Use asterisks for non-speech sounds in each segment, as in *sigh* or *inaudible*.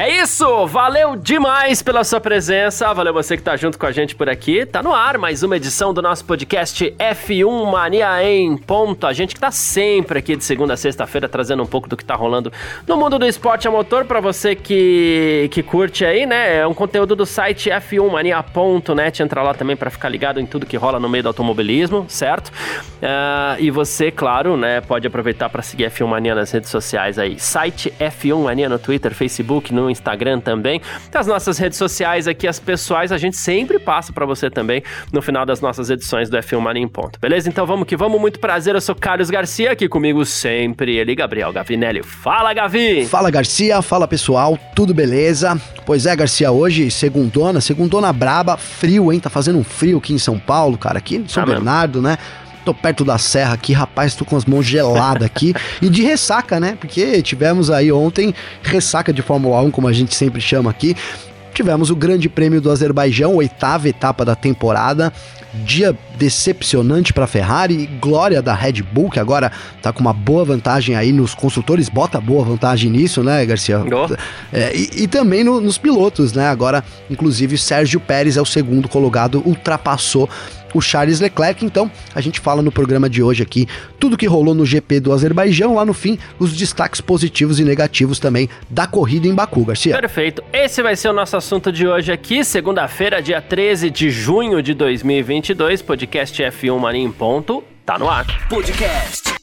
É isso! Valeu demais pela sua presença, valeu você que tá junto com a gente por aqui. Tá no ar mais uma edição do nosso podcast F1 Mania em ponto. A gente que tá sempre aqui de segunda a sexta-feira trazendo um pouco do que tá rolando no mundo do esporte a motor para você que, que curte aí, né? É um conteúdo do site f1mania.net. Entra lá também para ficar ligado em tudo que rola no meio do automobilismo, certo? Uh, e você, claro, né, pode aproveitar para seguir F1 Mania nas redes sociais aí. Site F1 Mania no Twitter, Facebook, no Instagram também. As nossas redes sociais aqui, as pessoais, a gente sempre passa para você também no final das nossas edições do F1 Mania em Ponto, beleza? Então vamos que vamos, muito prazer, eu sou Carlos Garcia, aqui comigo sempre ele, Gabriel Gavinelli. Fala, Gavi! Fala, Garcia, fala pessoal, tudo beleza? Pois é, Garcia, hoje, segundona, segundona braba, frio, hein? Tá fazendo um frio aqui em São Paulo, cara, aqui em São ah, Bernardo, mesmo. né? Tô perto da serra aqui, rapaz, tô com as mãos geladas aqui. *laughs* e de ressaca, né? Porque tivemos aí ontem ressaca de Fórmula 1, como a gente sempre chama aqui. Tivemos o Grande Prêmio do Azerbaijão, oitava etapa da temporada. Dia decepcionante para a Ferrari, glória da Red Bull, que agora tá com uma boa vantagem aí nos construtores, bota boa vantagem nisso, né, Garcia? Oh. É, e, e, também no, nos pilotos, né? Agora, inclusive, Sérgio Pérez é o segundo colocado, ultrapassou o Charles Leclerc. Então, a gente fala no programa de hoje aqui tudo que rolou no GP do Azerbaijão, lá no fim, os destaques positivos e negativos também da corrida em Baku, Garcia. Perfeito. Esse vai ser o nosso assunto de hoje aqui, segunda-feira, dia 13 de junho de 2022, podcast F1 Mania em ponto, tá no ar. Podcast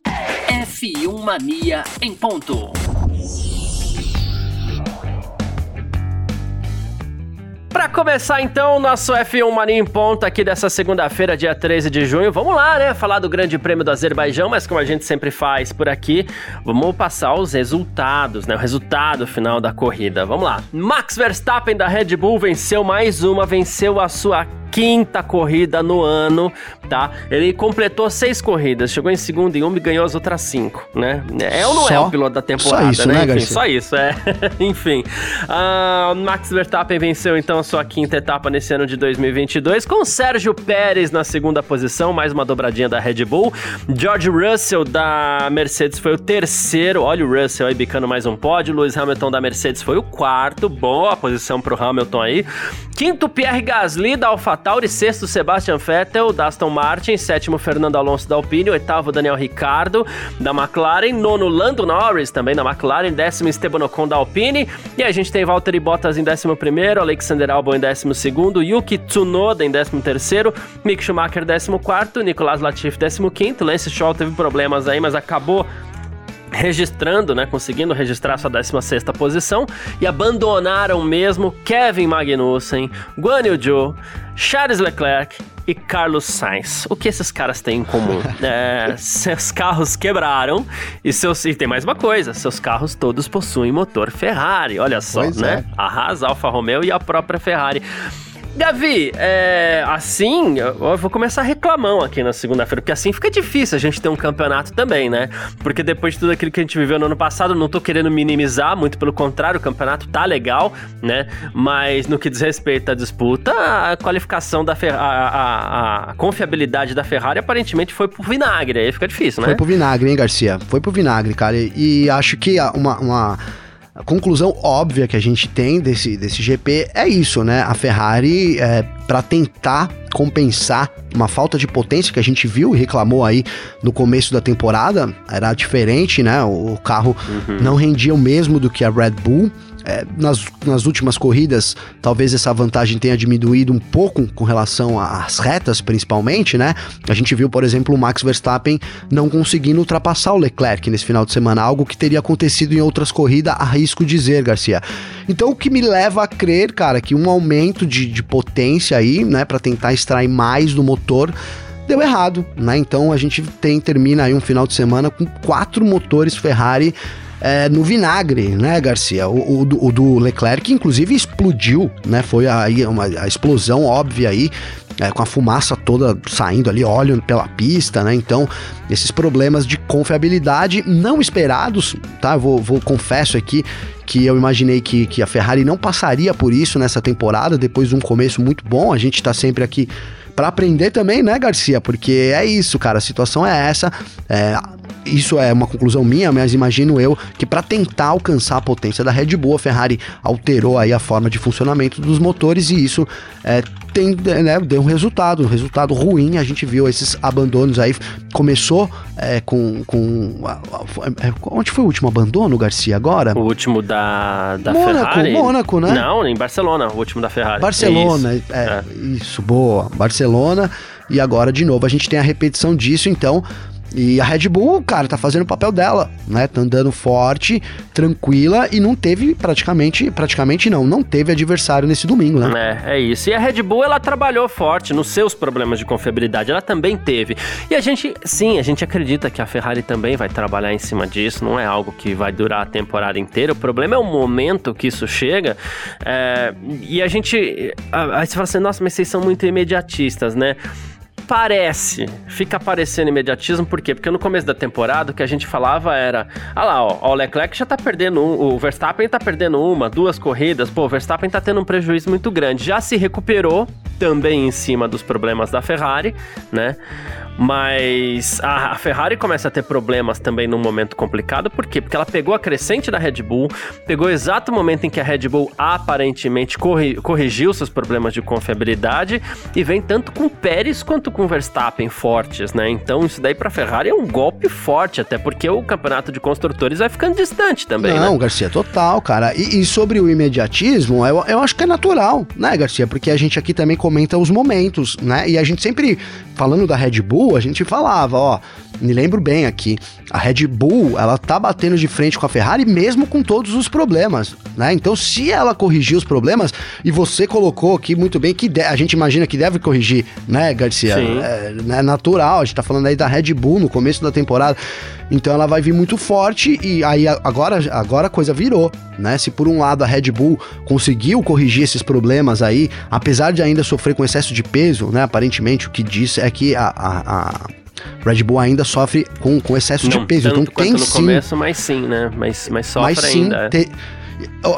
F1 Mania em ponto. Para começar então o nosso F1 Mania em ponta aqui dessa segunda-feira, dia 13 de junho, vamos lá, né? Falar do Grande Prêmio do Azerbaijão, mas como a gente sempre faz por aqui, vamos passar os resultados, né? O resultado final da corrida. Vamos lá. Max Verstappen da Red Bull venceu mais uma, venceu a sua quinta corrida no ano, tá? Ele completou seis corridas, chegou em segundo em uma e ganhou as outras cinco, né? É ou não é só, é o piloto da temporada, só isso, né? né Enfim, só isso, é. *laughs* Enfim, uh, Max Verstappen venceu então a sua quinta etapa nesse ano de 2022 com Sérgio Pérez na segunda posição, mais uma dobradinha da Red Bull. George Russell da Mercedes foi o terceiro, olha o Russell aí bicando mais um pódio. Lewis Hamilton da Mercedes foi o quarto, boa posição pro Hamilton aí. Quinto, Pierre Gasly da AlphaTauri AlphaTauri, sexto Sebastian Vettel da Aston Martin, sétimo Fernando Alonso da Alpine, oitavo Daniel Ricciardo da McLaren, nono Lando Norris também da McLaren, décimo Esteban Ocon da Alpine, e a gente tem Valtteri Bottas em décimo primeiro, Alexander Albon em décimo segundo, Yuki Tsunoda em décimo terceiro, Mick Schumacher décimo quarto, Nicolas Latifi décimo quinto, Lance Stroll teve problemas aí, mas acabou registrando, né, conseguindo registrar sua 16 posição e abandonaram mesmo Kevin Magnussen, Guan Yu Zhou, Charles Leclerc e Carlos Sainz. O que esses caras têm em comum? *laughs* É, seus carros quebraram e seus e tem mais uma coisa, seus carros todos possuem motor Ferrari. Olha só, pois né? É. A Haas, Alfa Romeo e a própria Ferrari. Gavi, é, assim, eu vou começar reclamão aqui na segunda-feira, porque assim fica difícil a gente ter um campeonato também, né? Porque depois de tudo aquilo que a gente viveu no ano passado, não tô querendo minimizar, muito pelo contrário, o campeonato tá legal, né? Mas no que diz respeito à disputa, a qualificação da Ferrari, a, a, a, confiabilidade da Ferrari aparentemente foi pro vinagre, aí fica difícil, né? Foi pro vinagre, hein, Garcia? Foi pro vinagre, cara, e, e acho que uma... uma a conclusão óbvia que a gente tem desse, desse GP é isso, né? A Ferrari, é, para tentar compensar uma falta de potência que a gente viu e reclamou aí no começo da temporada, era diferente, né? O carro uhum. não rendia o mesmo do que a Red Bull é, nas, nas últimas corridas, talvez essa vantagem tenha diminuído um pouco com relação às retas, principalmente, né? A gente viu, por exemplo, o Max Verstappen não conseguindo ultrapassar o Leclerc nesse final de semana, algo que teria acontecido em outras corridas, arrisco dizer, Garcia. Então, o que me leva a crer, cara, que um aumento de, de potência aí, né, para tentar extrair mais do motor deu errado, né? Então a gente tem termina aí um final de semana com quatro motores Ferrari é, no vinagre, né, Garcia? O, o, o, do Leclerc, inclusive, explodiu, né? Foi aí uma a explosão óbvia aí é, com a fumaça toda saindo ali, óleo pela pista, né? Então, esses problemas de confiabilidade não esperados, tá? Vou, vou confesso aqui que eu imaginei que, que a Ferrari não passaria por isso nessa temporada, depois de um começo muito bom. A gente tá sempre aqui para aprender também, né, Garcia? Porque é isso, cara, a situação é essa. É, isso é uma conclusão minha, mas imagino eu que para tentar alcançar a potência da Red Bull, a Ferrari alterou aí a forma de funcionamento dos motores e isso é, tem, né, deu um resultado, um resultado ruim. A gente viu esses abandonos aí. Começou é, com. com é, onde foi o último abandono, Garcia, agora? O último da, da Mônaco, Ferrari? Mônaco, né? Não, em Barcelona, o último da Ferrari. Barcelona, isso, é, é. isso boa. Barcelona. E agora, de novo, a gente tem a repetição disso, então e a Red Bull, cara, tá fazendo o papel dela, né? Tá andando forte, tranquila e não teve praticamente, praticamente não, não teve adversário nesse domingo, né? É, é isso. E a Red Bull, ela trabalhou forte nos seus problemas de confiabilidade, ela também teve. E a gente, sim, a gente acredita que a Ferrari também vai trabalhar em cima disso, não é algo que vai durar a temporada inteira. O problema é o momento que isso chega. É, e a gente. Aí você fala assim, nossa, mas vocês são muito imediatistas, né? Parece, fica parecendo imediatismo, por quê? Porque no começo da temporada o que a gente falava era, ah lá, ó, o Leclerc já tá perdendo um, o Verstappen tá perdendo uma, duas corridas, pô, o Verstappen tá tendo um prejuízo muito grande. Já se recuperou também em cima dos problemas da Ferrari, né? Mas a, Ferrari começa a ter problemas também num momento complicado, por quê? Porque ela pegou a crescente da Red Bull, pegou o exato momento em que a Red Bull aparentemente corri, corrigiu seus problemas de confiabilidade e vem tanto com Pérez quanto com Verstappen fortes, né? Então isso daí pra Ferrari é um golpe forte, até porque o campeonato de construtores vai ficando distante também, Não, né? Garcia, total, cara. E, e sobre o imediatismo, eu, eu acho que é natural, né, Garcia? Porque a gente aqui também comenta os momentos, né? E a gente sempre, falando da Red Bull, Bull, a gente falava, ó, me lembro bem aqui, a Red Bull, ela tá batendo de frente com a Ferrari mesmo com todos os problemas, né? Então, se ela corrigir os problemas, e você colocou aqui muito bem que a gente imagina que deve corrigir, né, Garcia? É, é natural, a gente tá falando aí da Red Bull no começo da temporada. Então ela vai vir muito forte e aí agora, agora a coisa virou, né? Se por um lado a Red Bull conseguiu corrigir esses problemas aí, apesar de ainda sofrer com excesso de peso, né? Aparentemente o que diz é que a, a, a Red Bull ainda sofre com, com excesso Não de peso. Tanto então tem no sim. começo, mas sim, né? Mas, mas sofre mas, sim, ainda. Te,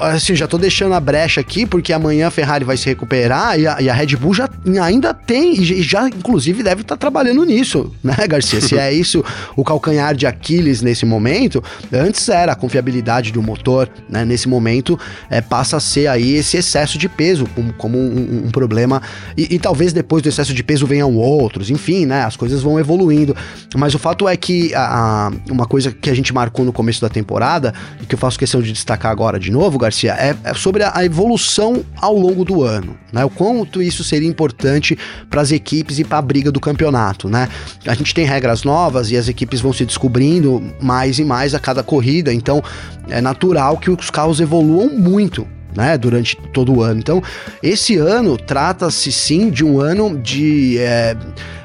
assim, já tô deixando a brecha aqui, porque amanhã a Ferrari vai se recuperar e a, e a Red Bull já ainda tem, e já inclusive deve estar tá trabalhando nisso, né, Garcia? Se é *laughs* isso o calcanhar de Aquiles nesse momento, antes era a confiabilidade do motor, né? Nesse momento é, passa a ser aí esse excesso de peso como, como um, um, problema, e, e, talvez depois do excesso de peso venham outros, enfim, né? As coisas vão evoluindo, mas o fato é que a, a, uma coisa que a gente marcou no começo da temporada, e que eu faço questão de destacar agora de novo, Garcia, é, é sobre a, evolução ao longo do ano, né? O quanto isso seria importante para as equipes e para a briga do campeonato, né? A gente tem regras novas e as equipes vão se descobrindo mais e mais a cada corrida, então é natural que os carros evoluam muito né, durante todo o ano. Então, esse ano trata-se sim de um ano de, é,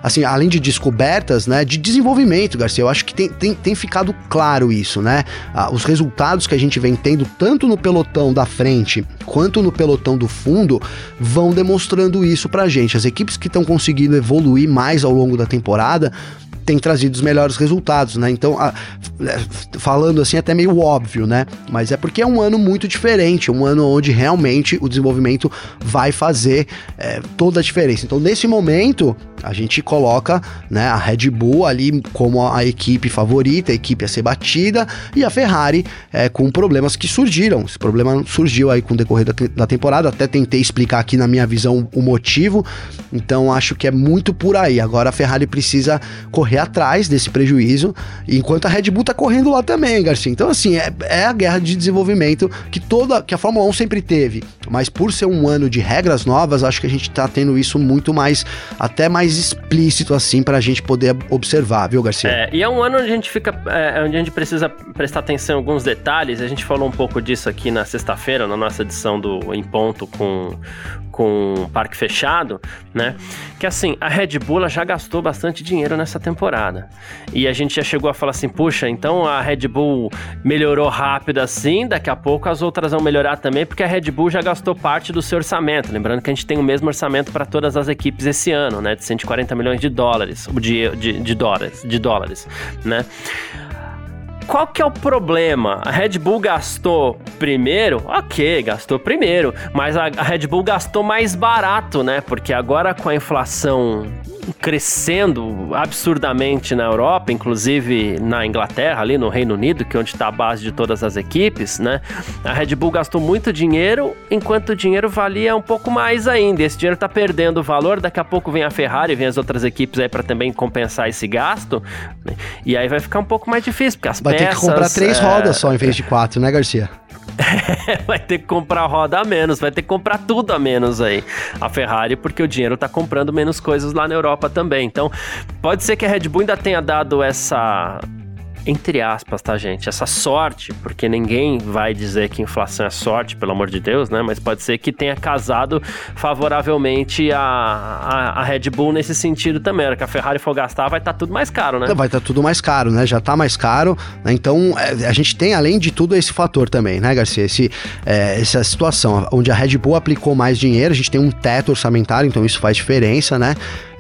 assim, além de descobertas, né, de desenvolvimento, Garcia. Eu acho que tem, tem, tem ficado claro isso, né? Ah, os resultados que a gente vem tendo, tanto no pelotão da frente quanto no pelotão do fundo, vão demonstrando isso pra gente. As equipes que estão conseguindo evoluir mais ao longo da temporada tem trazido os melhores resultados, né? Então, a, é, falando assim, até meio óbvio, né? Mas é porque é um ano muito diferente, um ano onde realmente o desenvolvimento vai fazer é, toda a diferença. Então, nesse momento, a gente coloca né, a Red Bull ali como a equipe favorita, a equipe a ser batida, e a Ferrari é, com problemas que surgiram. Esse problema surgiu aí com o decorrer da, da temporada, até tentei explicar aqui na minha visão o motivo, então acho que é muito por aí. Agora a Ferrari precisa correr atrás desse prejuízo, enquanto a Red Bull tá correndo lá também, Garcia. Então, assim, é, é a guerra de desenvolvimento que toda que a Fórmula 1 sempre teve, mas por ser um ano de regras novas, acho que a gente tá tendo isso muito mais, até mais explícito assim para a gente poder observar, viu, Garcia? É, e é um ano onde a gente fica, é, onde a gente precisa prestar atenção em alguns detalhes. A gente falou um pouco disso aqui na sexta-feira, na nossa edição do Em Ponto com, com parque fechado, né? Que assim, a Red Bull já gastou bastante dinheiro nessa temporada. E a gente já chegou a falar assim, puxa, então a Red Bull melhorou rápido assim, daqui a pouco as outras vão melhorar também, porque a Red Bull já gastou parte do seu orçamento. Lembrando que a gente tem o mesmo orçamento para todas as equipes esse ano, né? De 140 milhões de dólares, de, de, de dólares, de dólares, né? Qual que é o problema? A Red Bull gastou primeiro? Ok, gastou primeiro, mas a Red Bull gastou mais barato, né? Porque agora com a inflação crescendo absurdamente na Europa, inclusive na Inglaterra, ali no Reino Unido, que é onde está a base de todas as equipes, né? A Red Bull gastou muito dinheiro, enquanto o dinheiro valia um pouco mais ainda. Esse dinheiro está perdendo valor, daqui a pouco vem a Ferrari, vem as outras equipes aí para também compensar esse gasto, né? e aí vai ficar um pouco mais difícil, porque as vai peças... Vai ter que comprar três é... rodas só em vez de quatro, né, Garcia? *laughs* vai ter que comprar roda a menos, vai ter que comprar tudo a menos aí. A Ferrari, porque o dinheiro tá comprando menos coisas lá na Europa também. Então, pode ser que a Red Bull ainda tenha dado essa entre aspas, tá, gente? Essa sorte, porque ninguém vai dizer que inflação é sorte, pelo amor de Deus, né? Mas pode ser que tenha casado favoravelmente a, a, a Red Bull nesse sentido também. Era que a Ferrari for gastar, vai estar tá tudo mais caro, né? Vai estar tá tudo mais caro, né? Já tá mais caro, né? Então é, a gente tem, além de tudo, esse fator também, né, Garcia? Esse, é, essa situação onde a Red Bull aplicou mais dinheiro, a gente tem um teto orçamentário, então isso faz diferença, né?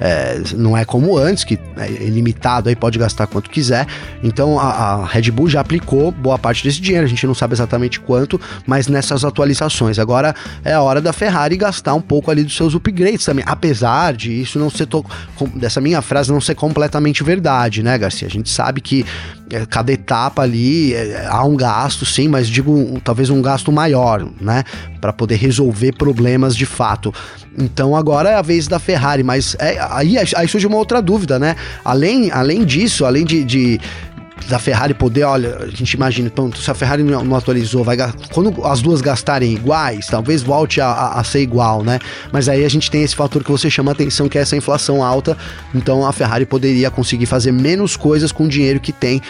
É, não é como antes, que é ilimitado aí, pode gastar quanto quiser. Então a, a, Red Bull já aplicou boa parte desse dinheiro, a gente não sabe exatamente quanto, mas nessas atualizações. Agora é a hora da Ferrari gastar um pouco ali dos seus upgrades também, apesar de isso não ser, to, dessa minha frase não ser completamente verdade, né, Garcia? A gente sabe que é, cada etapa ali é, há um gasto, sim, mas digo um, talvez um gasto maior, né, para poder resolver problemas de fato. Então agora é a vez da Ferrari, mas é, aí, aí surge uma outra dúvida, né? Além, além disso, além de, de da Ferrari poder, olha, a gente imagina, então, se a Ferrari não, não atualizou, vai quando as duas gastarem iguais, talvez volte a, a, a, ser igual, né? Mas aí a gente tem esse fator que você chama a atenção, que é essa inflação alta, então a Ferrari poderia conseguir fazer menos coisas com o dinheiro que tem,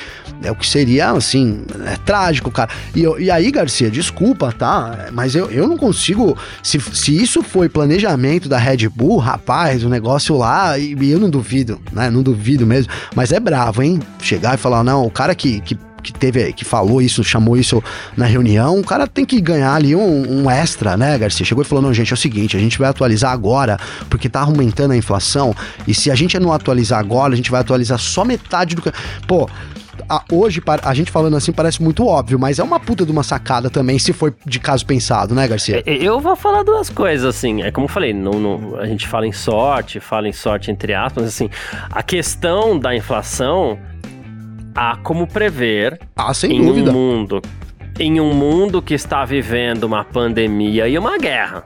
é o que seria, assim, é trágico, cara. E, e aí, Garcia, desculpa, tá? Mas eu, eu não consigo, se, se isso foi planejamento da Red Bull, rapaz, o negócio lá, e, e eu não duvido, né? Não duvido mesmo, mas é bravo, hein? Chegar e falar, não, o cara que, que que teve, que falou isso, chamou isso na reunião, o cara tem que ganhar ali um, um, extra, né, Garcia? Chegou e falou: não, gente, é o seguinte, a gente vai atualizar agora, porque tá aumentando a inflação, e se a gente não atualizar agora, a gente vai atualizar só metade do que. Pô. A, hoje, a gente falando assim parece muito óbvio, mas é uma puta de uma sacada também, se for de caso pensado, né, Garcia? Eu vou falar duas coisas, assim. É como eu falei, não, não, a gente fala em sorte, fala em sorte entre aspas, assim. A questão da inflação há como prever ah, sem em dúvida. um mundo em um mundo que está vivendo uma pandemia e uma guerra.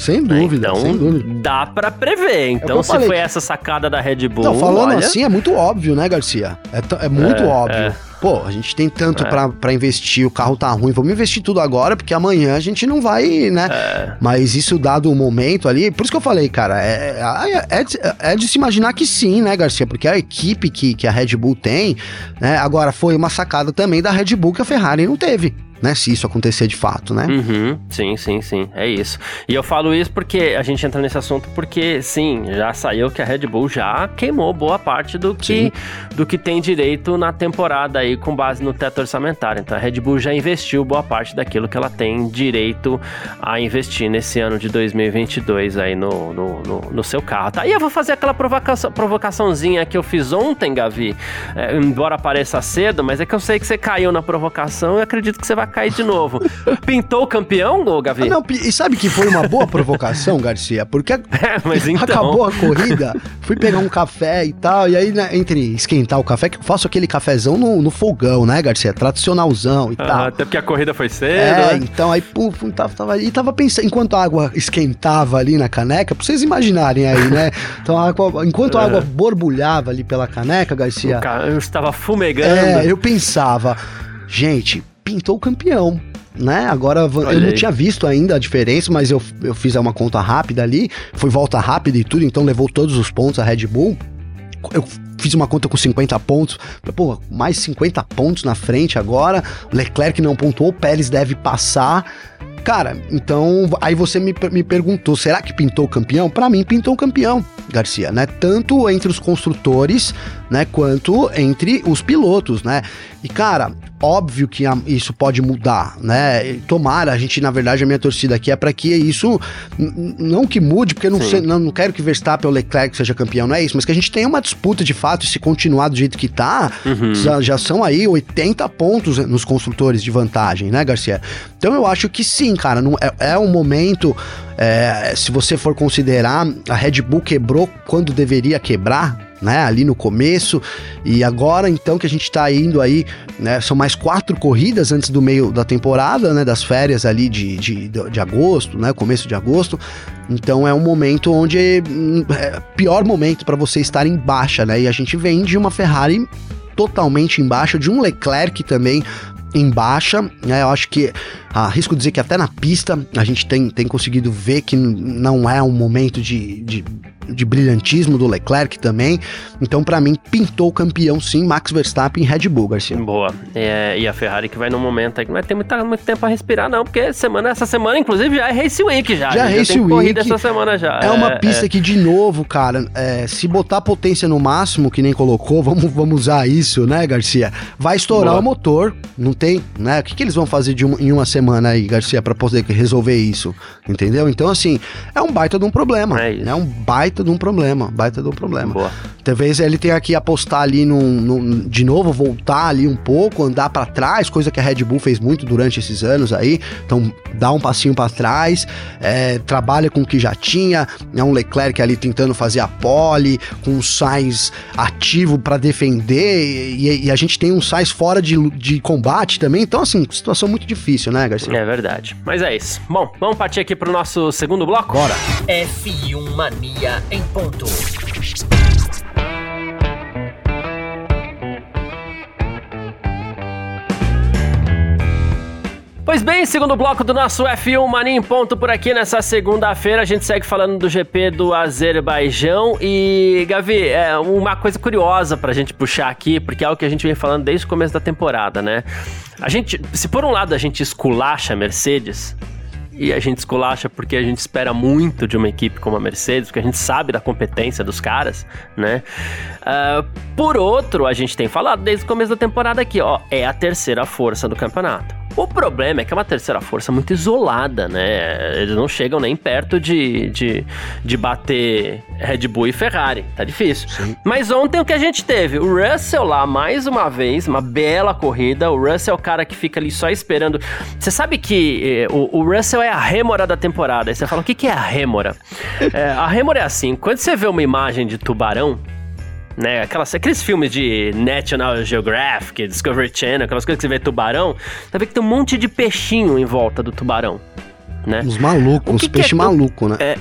Sem dúvida, então, sem dúvida. dá para prever. É então, se foi essa sacada da Red Bull. Não, falando olha... assim, é muito óbvio, né, Garcia? É, é muito é, óbvio. É. Pô, a gente tem tanto é. para investir, o carro tá ruim, vamos investir tudo agora, porque amanhã a gente não vai, né? É. Mas isso dado o momento ali, por isso que eu falei, cara, é, é, é, de, é de se imaginar que sim, né, Garcia? Porque a equipe que, que a Red Bull tem, né? Agora foi uma sacada também da Red Bull que a Ferrari não teve né? Se isso acontecer de fato, né? Uhum, sim, sim, sim. É isso. E eu falo isso porque a gente entra nesse assunto porque, sim, já saiu que a Red Bull já queimou boa parte do que, do que tem direito na temporada aí com base no teto orçamentário. Então a Red Bull já investiu boa parte daquilo que ela tem direito a investir nesse ano de 2022 aí no, no, no, no seu carro. Tá? E eu vou fazer aquela provocação, provocaçãozinha que eu fiz ontem, Gavi, é, embora pareça cedo, mas é que eu sei que você caiu na provocação e acredito que você vai cair de novo. *laughs* Pintou o campeão, ô Gavi? Não, e sabe que foi uma boa provocação, Garcia? Porque *laughs* é, então... acabou a corrida, fui pegar um café e tal, e aí, né, entre esquentar o café, que eu faço aquele cafezão no, no fogão, né, Garcia? Tradicionalzão e ah, tal. Até porque a corrida foi cedo. É, né? então aí, pô, tava, tava, e tava pensando, enquanto a água esquentava ali na caneca, pra vocês imaginarem aí, né? Então, a água, enquanto a água é. borbulhava ali pela caneca, Garcia. Eu estava fumegando. É, eu pensava, gente, pintou o campeão. Né? Agora eu não tinha visto ainda a diferença, mas eu, eu fiz uma conta rápida ali, foi volta rápida e tudo, então levou todos os pontos a Red Bull. Eu fiz uma conta com 50 pontos. Pô, mais 50 pontos na frente agora. Leclerc não pontuou, Pérez deve passar. Cara, então aí você me, me perguntou, será que pintou o campeão? Para mim pintou o campeão, Garcia, né? Tanto entre os construtores, né, quanto entre os pilotos, né? E cara, óbvio que isso pode mudar, né? Tomara, a gente, na verdade, a minha torcida aqui é para que isso não que mude, porque eu não, sei, não, não quero que Verstappen ou Leclerc seja campeão, não é isso, mas que a gente tenha uma disputa de fato e se continuar do jeito que tá, uhum. já, já, são aí 80 pontos nos construtores de vantagem, né, Garcia? Então eu acho que sim, cara, não, é, é um momento, é, se você for considerar, a Red Bull quebrou quando deveria quebrar, né, ali no começo, e agora então que a gente está indo aí, né, são mais quatro corridas antes do meio da temporada, né, das férias ali de, de, de agosto, né, começo de agosto, então é um momento onde hum, é pior momento para você estar em baixa, né, e a gente vem de uma Ferrari totalmente em baixa, de um Leclerc também em baixa, né? Eu acho que arrisco dizer que até na pista a gente tem, tem conseguido ver que não é um momento de, de de brilhantismo do Leclerc também. Então, para mim, pintou o campeão sim, Max Verstappen Red Bull, Garcia. Boa. É, e a Ferrari que vai num momento aí que não vai ter muita, muito tempo para respirar, não, porque semana, essa semana, inclusive, já é Race Week já. Já é Race já Week. essa semana já. É, uma é, pista é. que, de novo, cara, é, se botar potência no máximo, que nem colocou, *laughs* vamos, vamos usar isso, né, Garcia? Vai estourar Boa. o motor, não tem, né? O que, que eles vão fazer de em uma semana aí, Garcia, para poder resolver isso? Entendeu? Então, assim, é um baita de um problema. É isso. É um baita baita de um problema, baita de um problema. Boa. Talvez ele tenha que apostar ali num, num, de novo, voltar ali um pouco, andar para trás, coisa que a Red Bull fez muito durante esses anos aí. Então, dá um passinho para trás, é, trabalha com o que já tinha, é um Leclerc ali tentando fazer a pole, com o Sainz ativo para defender, e, e, a gente tem um Sainz fora de, de combate também. Então, assim, situação muito difícil, né, Garcia? É verdade. Mas é isso. Bom, vamos partir aqui pro nosso segundo bloco? Bora. F1 Mania em ponto. Pois bem, segundo bloco do nosso F1 Mania em ponto por aqui nessa segunda-feira. A gente segue falando do GP do Azerbaijão. E, Gavi, é uma coisa curiosa pra gente puxar aqui, porque é algo que a gente vem falando desde o começo da temporada, né? A gente, se por um lado a gente esculacha a Mercedes, e a gente esculacha porque a gente espera muito de uma equipe como a Mercedes, porque a gente sabe da competência dos caras, né? Uh, por outro, a gente tem falado desde o começo da temporada aqui, ó, é a terceira força do campeonato. O problema é que é uma terceira força muito isolada, né? Eles não chegam nem perto de, de, de bater Red Bull e Ferrari. Tá difícil. Sim. Mas ontem o que a gente teve? O Russell lá, mais uma vez, uma bela corrida. O Russell é o cara que fica ali só esperando. Você sabe que eh, o, o, Russell é a rêmora da temporada. Aí você fala, o que, que é a rêmora? *laughs* é, a rêmora é assim, quando você vê uma imagem de tubarão, né? Aquelas, aqueles filmes de National Geographic, Discovery Channel, aquelas coisas que você vê tubarão, você vê que tem um monte de peixinho em volta do tubarão. Né? Uns malucos, uns peixes é, malucos, né? É,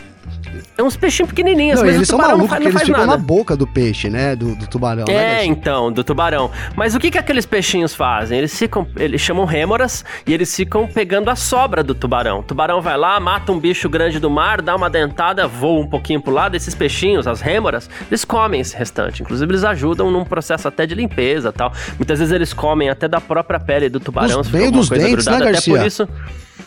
é uns peixinhos pequenininhos, não, mas eles são malucos porque eles ficam nada. na boca do peixe, né? Do, do tubarão. Né, é, então, do tubarão. Mas o que que aqueles peixinhos fazem? Eles ficam, eles chamam rêmoras e eles ficam pegando a sobra do tubarão. O tubarão vai lá, mata um bicho grande do mar, dá uma dentada, voa um pouquinho pro lado, esses peixinhos, as rêmoras, eles comem esse restante. Inclusive, eles ajudam num processo até de limpeza tal. Muitas vezes eles comem até da própria pele do tubarão. Os bem dos dentes, grudada, né, Garcia? Até por isso...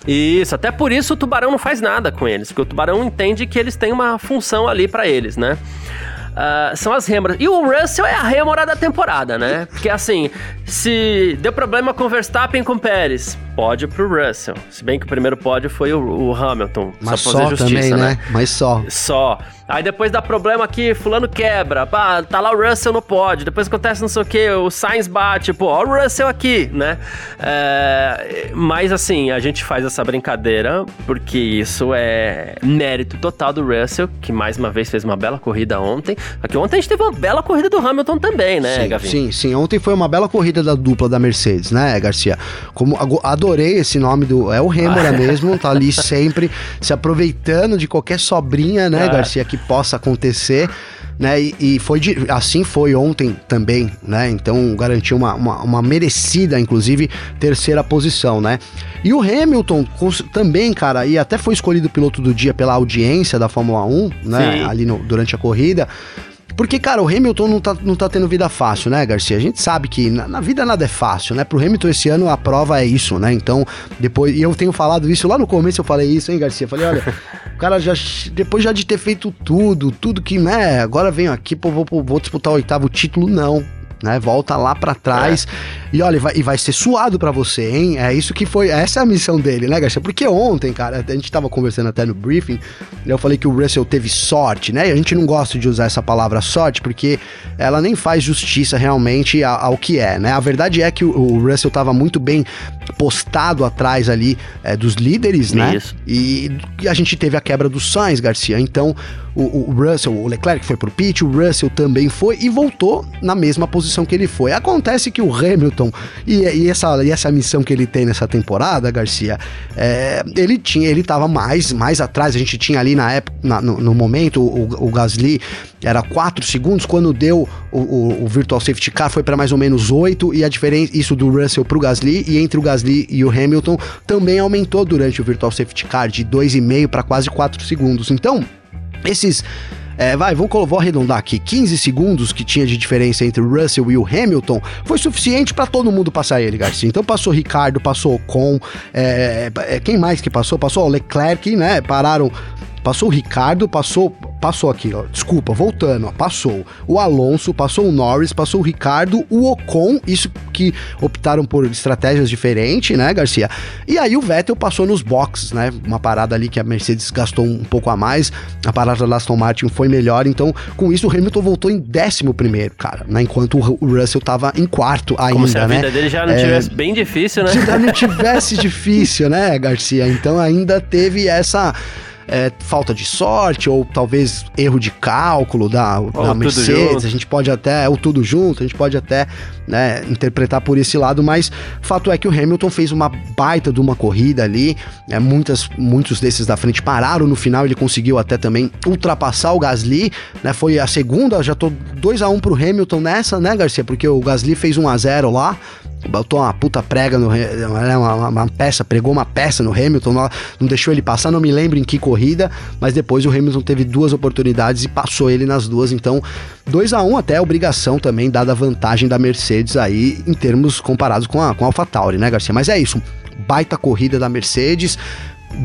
Isso, até por isso o tubarão não faz nada com eles, porque o tubarão entende que eles têm uma função ali para eles, né? Uh, são as rêmoras. E o Russell é a rêmora da temporada, né? Porque assim, se deu problema com Verstappen com Pérez, pódio pro Russell. Se bem que o primeiro pódio foi o, o Hamilton. Mas só, só justiça, também, né? né? Mas só. Só. Aí depois dá problema aqui, fulano quebra. Pá, tá lá o Russell no pódio. Depois acontece não sei o que, o Sainz bate. Pô, ó o Russell aqui, né? É, mas assim, a gente faz essa brincadeira porque isso é mérito total do Russell, que mais uma vez fez uma bela corrida ontem. Aqui ontem a gente teve uma bela corrida do Hamilton também, né, sim, Gavin? Sim, sim. Ontem foi uma bela corrida da dupla da Mercedes, né, Garcia? Como a, adorei esse nome do. É o Rêmora ah. *laughs* mesmo, tá ali sempre se aproveitando de qualquer sobrinha, né, ah. Garcia, que possa acontecer. Né, e, e foi de, assim foi ontem também, né? Então garantiu uma, uma, uma, merecida, inclusive, terceira posição, né? E o Hamilton também, cara, e até foi escolhido piloto do dia pela audiência da Fórmula 1, né? Sim. Ali no, durante a corrida. Porque, cara, o Hamilton não tá, não tá tendo vida fácil, né, Garcia? A gente sabe que na, na, vida nada é fácil, né? Pro Hamilton esse ano a prova é isso, né? Então, depois. E eu tenho falado isso lá no começo, eu falei isso, hein, Garcia? falei, olha, o cara já. Depois já de ter feito tudo, tudo que, né? Agora venho aqui, pô, vou, vou disputar o oitavo título, não né? Volta lá para trás é. e olha, vai, e vai ser suado para você, hein? É isso que foi, essa é a missão dele, né, Garcia? Porque ontem, cara, a gente tava conversando até no briefing, eu falei que o Russell teve sorte, né? E a gente não gosta de usar essa palavra sorte porque ela nem faz justiça realmente ao, que é, né? A verdade é que o, o Russell tava muito bem postado atrás ali é, dos líderes, né? Isso. E, e a gente teve a quebra do Sainz, Garcia. Então, o, o, Russell, o Leclerc foi pro pit, o Russell também foi e voltou na mesma posição que ele foi. Acontece que o Hamilton e, e essa, e essa missão que ele tem nessa temporada, Garcia, é, ele tinha, ele tava mais, mais atrás. A gente tinha ali na época, na, no, no, momento, o, o Gasly era 4 segundos, quando deu o, o, Virtual Safety Car foi para mais ou menos 8 e a diferença, isso do Russell pro Gasly e entre o Gasly e o Hamilton também aumentou durante o Virtual Safety Car de 2,5 para quase 4 segundos. Então, esses é, vai, vou, vou arredondar aqui, 15 segundos que tinha de diferença entre o Russell e o Hamilton foi suficiente para todo mundo passar ele, Garcia. Então passou Ricardo, passou Ocon, é, é, quem mais que passou? Passou o Leclerc, né? Pararam Passou o Ricardo, passou. Passou aqui, ó. Desculpa, voltando, ó. Passou o Alonso, passou o Norris, passou o Ricardo, o Ocon, isso que optaram por estratégias diferentes, né, Garcia? E aí o Vettel passou nos boxes, né? Uma parada ali que a Mercedes gastou um pouco a mais, a parada da Aston Martin foi melhor, então com isso o Hamilton voltou em décimo primeiro, cara, né? Enquanto o Russell tava em quarto ainda, Como se a né? vida dele já não é... tivesse bem difícil, né? Já não *laughs* tivesse difícil, né, Garcia? Então ainda teve essa é, falta de sorte ou talvez erro de cálculo da, da Mercedes. A gente pode até, ou tudo junto, a gente pode até né, interpretar por esse lado, mas fato é que o Hamilton fez uma baita de uma corrida ali. É, muitas, muitos desses da frente pararam no final, ele conseguiu até também ultrapassar o Gasly, né? Foi a segunda, já tô 2 a 1 um pro Hamilton nessa, né, Garcia? Porque o Gasly fez 1 um a 0 lá, botou uma puta prega no né, uma, uma, peça, pregou uma peça no Hamilton, não, não, deixou ele passar, não me lembro em que corrida, mas depois o Hamilton teve duas oportunidades e passou ele nas duas, então 2 a 1 um até obrigação também, dada a vantagem da Mercedes aí em termos comparados com a, com a AlphaTauri, né, Garcia? Mas é isso, baita corrida da Mercedes,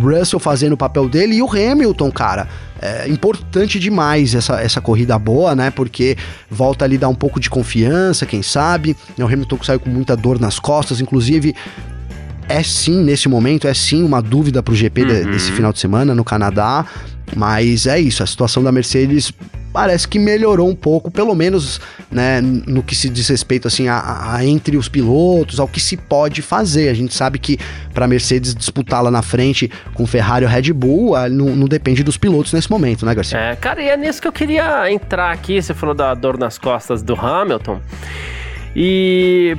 Russell fazendo o papel dele e o Hamilton, cara. É importante demais essa, essa corrida boa, né? Porque volta ali dar um pouco de confiança, quem sabe. O Hamilton saiu com muita dor nas costas, inclusive é sim, nesse momento, é sim uma dúvida pro GP uhum. de, desse final de semana no Canadá. Mas é isso, a situação da Mercedes parece que melhorou um pouco, pelo menos né, no que se diz respeito assim a, a, entre os pilotos, ao que se pode fazer. A gente sabe que para a Mercedes disputar lá na frente com Ferrari ou Red Bull, não, não, depende dos pilotos nesse momento, né, Garcia? É, cara, e é nisso que eu queria entrar aqui. Você falou da dor nas costas do Hamilton. E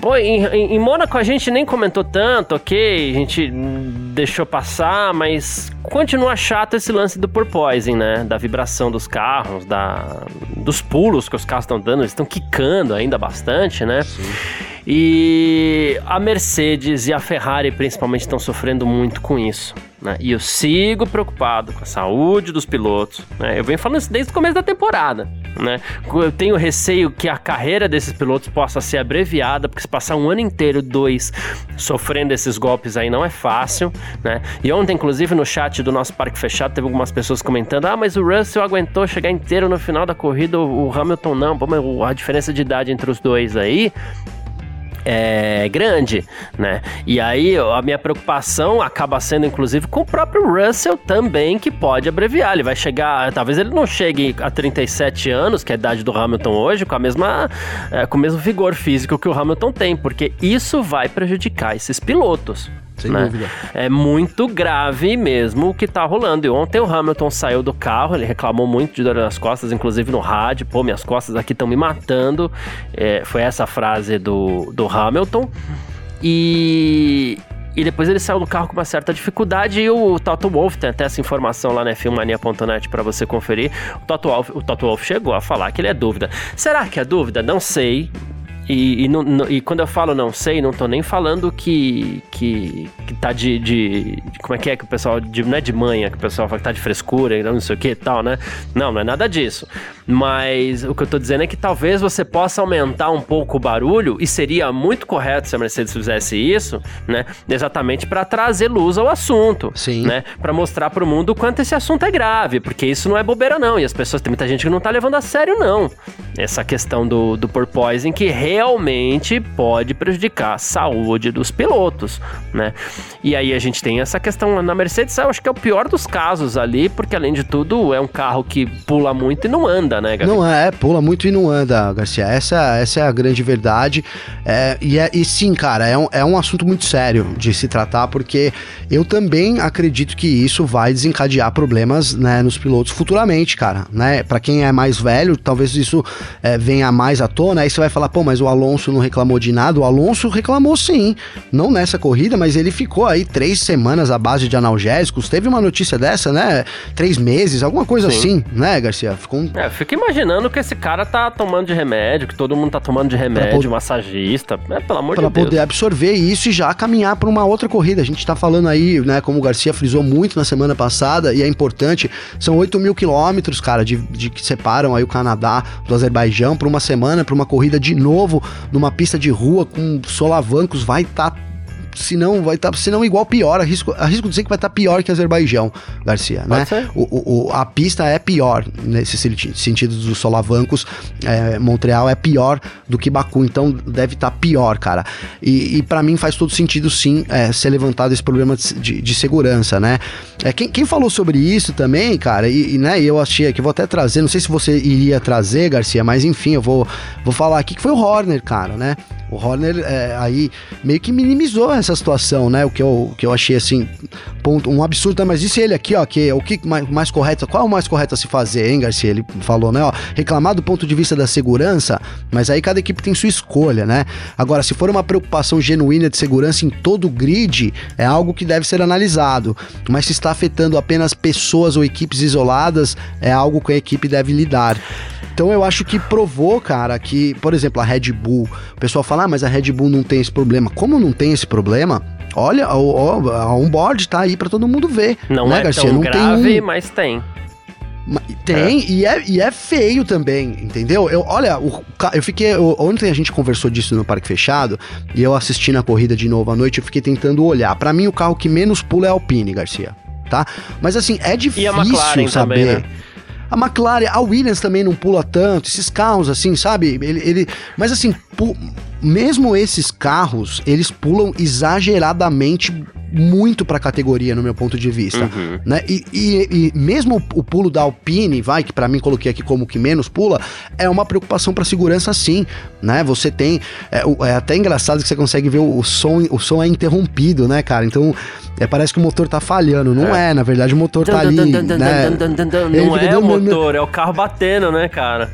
Pô, em, em, Mônaco a gente nem comentou tanto, ok? A gente deixou passar, mas continua chato esse lance do porpoising, né? Da vibração dos carros, da, dos pulos que os carros estão dando, eles estão quicando ainda bastante, né? Sim. E a Mercedes e a Ferrari principalmente estão sofrendo muito com isso. Né? E eu sigo preocupado com a saúde dos pilotos. Né? Eu venho falando isso desde o começo da temporada. Né? Eu tenho receio que a carreira desses pilotos possa ser abreviada, porque se passar um ano inteiro, dois, sofrendo esses golpes aí não é fácil. Né? E ontem, inclusive, no chat do nosso parque fechado, teve algumas pessoas comentando: ah, mas o Russell aguentou chegar inteiro no final da corrida, o Hamilton não. Pô, a diferença de idade entre os dois aí é, grande, né? E aí a minha preocupação acaba sendo, inclusive, com o próprio Russell também, que pode abreviar. Ele vai chegar, talvez ele não chegue a 37 anos, que é a idade do Hamilton hoje, com a mesma, é, com o mesmo vigor físico que o Hamilton tem, porque isso vai prejudicar esses pilotos. Sem né? dúvida. É muito grave mesmo o que tá rolando. E ontem o Hamilton saiu do carro, ele reclamou muito de dor nas costas, inclusive no rádio. Pô, minhas costas aqui estão me matando. É, foi essa frase do, do Hamilton. E, e depois ele saiu do carro com uma certa dificuldade e o Toto Wolff tem até essa informação lá na filmania.net para você conferir. O Toto, Wolff, o Toto Wolff chegou a falar que ele é dúvida. Será que é dúvida? Não sei. E, e, não, e, quando eu falo não sei, não tô nem falando que, que, que tá de, de, Como é que é que o pessoal. De, não é de manha que o pessoal fala que tá de frescura, não sei o que e tal, né? Não, não é nada disso. Mas o que eu tô dizendo é que talvez você possa aumentar um pouco o barulho, e seria muito correto se a Mercedes fizesse isso, né? Exatamente para trazer luz ao assunto. Sim. Né? Para mostrar pro mundo o quanto esse assunto é grave, porque isso não é bobeira, não. E as pessoas, tem muita gente que não tá levando a sério, não. Essa questão do, do porpoising que realmente pode prejudicar a saúde dos pilotos, né? E aí a gente tem essa questão na Mercedes, eu acho que é o pior dos casos ali, porque além de tudo é um carro que pula muito e não anda, né, Gabi? Não é, pula muito e não anda, Garcia. Essa, essa é a grande verdade. É, e, é, e sim, cara, é um, é um assunto muito sério de se tratar, porque eu também acredito que isso vai desencadear problemas né, nos pilotos futuramente, cara. Né? Para quem é mais velho, talvez isso é, venha mais à tona. Aí você vai falar, pô, mas o Alonso não reclamou de nada. O Alonso reclamou sim, não nessa corrida, mas ele ficou aí três semanas à base de analgésicos. Teve uma notícia dessa, né? Três meses, alguma coisa sim. assim, né, Garcia? Ficou um... É, fica imaginando que esse cara tá tomando de remédio, que todo mundo tá tomando de remédio, massagista. É, pelo amor de Deus. Pra poder absorver isso e já caminhar para uma outra corrida. A gente tá falando aí, né, como o Garcia frisou muito na semana passada, e é importante, são 8 mil quilômetros, cara, de, de que separam aí o Canadá do Azerbaijão para uma semana, para uma corrida de novo numa pista de rua com solavancos, vai estar tá se não vai estar, tá, se não igual pior, arrisco, arrisco dizer que vai estar tá pior que Azerbaijão, Garcia, né? O, o, a pista é pior nesse sentido dos solavancos, é, Montreal é pior do que Baku, então deve estar tá pior, cara. E, e para mim faz todo sentido sim é, ser levantado esse problema de, de segurança, né? É, quem, quem, falou sobre isso também, cara, e, e né, eu achei que vou até trazer, não sei se você iria trazer, Garcia, mas enfim, eu vou, vou falar aqui que foi o Horner, cara, né? O Horner é, aí meio que minimizou essa situação, né? O que eu, que eu achei assim, ponto, um absurdo, mas disse ele aqui, ó, que o que mais, mais correto, qual o mais correto a se fazer, hein, Garcia? Ele falou, né, ó, reclamar do ponto de vista da segurança, mas aí cada equipe tem sua escolha, né? Agora, se for uma preocupação genuína de segurança em todo o grid, é algo que deve ser analisado, mas se está afetando apenas pessoas ou equipes isoladas, é algo que a equipe deve lidar. Então eu acho que provou, cara, que, por exemplo, a Red Bull, o pessoal fala, ah, mas a Red Bull não tem esse problema. Como não tem esse problema? Olha, a onboard tá aí para todo mundo ver. Não né, é Garcia? tão não grave, tem um... mas tem. Tem, é. E, é, e é feio também, entendeu? Eu, olha, o, eu fiquei. Eu, ontem a gente conversou disso no Parque Fechado e eu assisti na corrida de novo à noite. Eu fiquei tentando olhar. Para mim, o carro que menos pula é a Alpine, Garcia. Tá? Mas assim, é difícil saber. Também, né? A McLaren, a Williams também não pula tanto, esses carros assim, sabe? Ele, ele mas assim, mesmo esses carros, eles pulam exageradamente muito para a categoria, no meu ponto de vista. Uhum. Né? E, e, e, mesmo o, pulo da Alpine, vai, que para mim coloquei aqui como que menos pula, é uma preocupação para segurança sim. Né? Você tem. É, é, até engraçado que você consegue ver o, o, som, o som é interrompido, né, cara? Então. É, parece que o motor tá falhando. Não é, é na verdade o motor tá ali. né? Não é o motor, é o carro batendo, né, cara?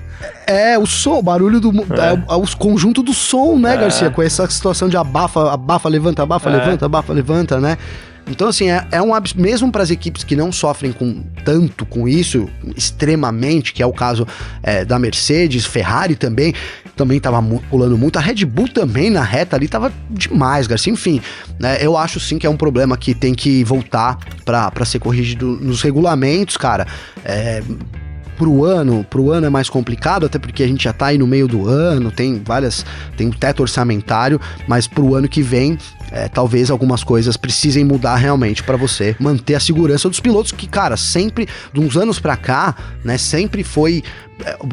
É, o som, o barulho do. É. É, o conjunto do som, né, é. Garcia? Com essa situação de abafa, abafa, levanta, abafa, é. levanta, abafa, levanta, né? Então, assim, é, é um mesmo para as equipes que não sofrem com tanto com isso, extremamente, que é o caso é, da Mercedes, Ferrari também, também estava pulando muito. A Red Bull também na reta ali estava demais, Garcia. Enfim, né, eu acho sim que é um problema que tem que voltar para ser corrigido nos regulamentos, cara. É, pro ano, pro ano é mais complicado, até porque a gente já tá aí no meio do ano, tem várias, tem um teto orçamentário, mas pro ano que vem, é, talvez algumas coisas precisem mudar realmente para você manter a segurança dos pilotos, que, cara, sempre, de uns anos para cá, né, sempre foi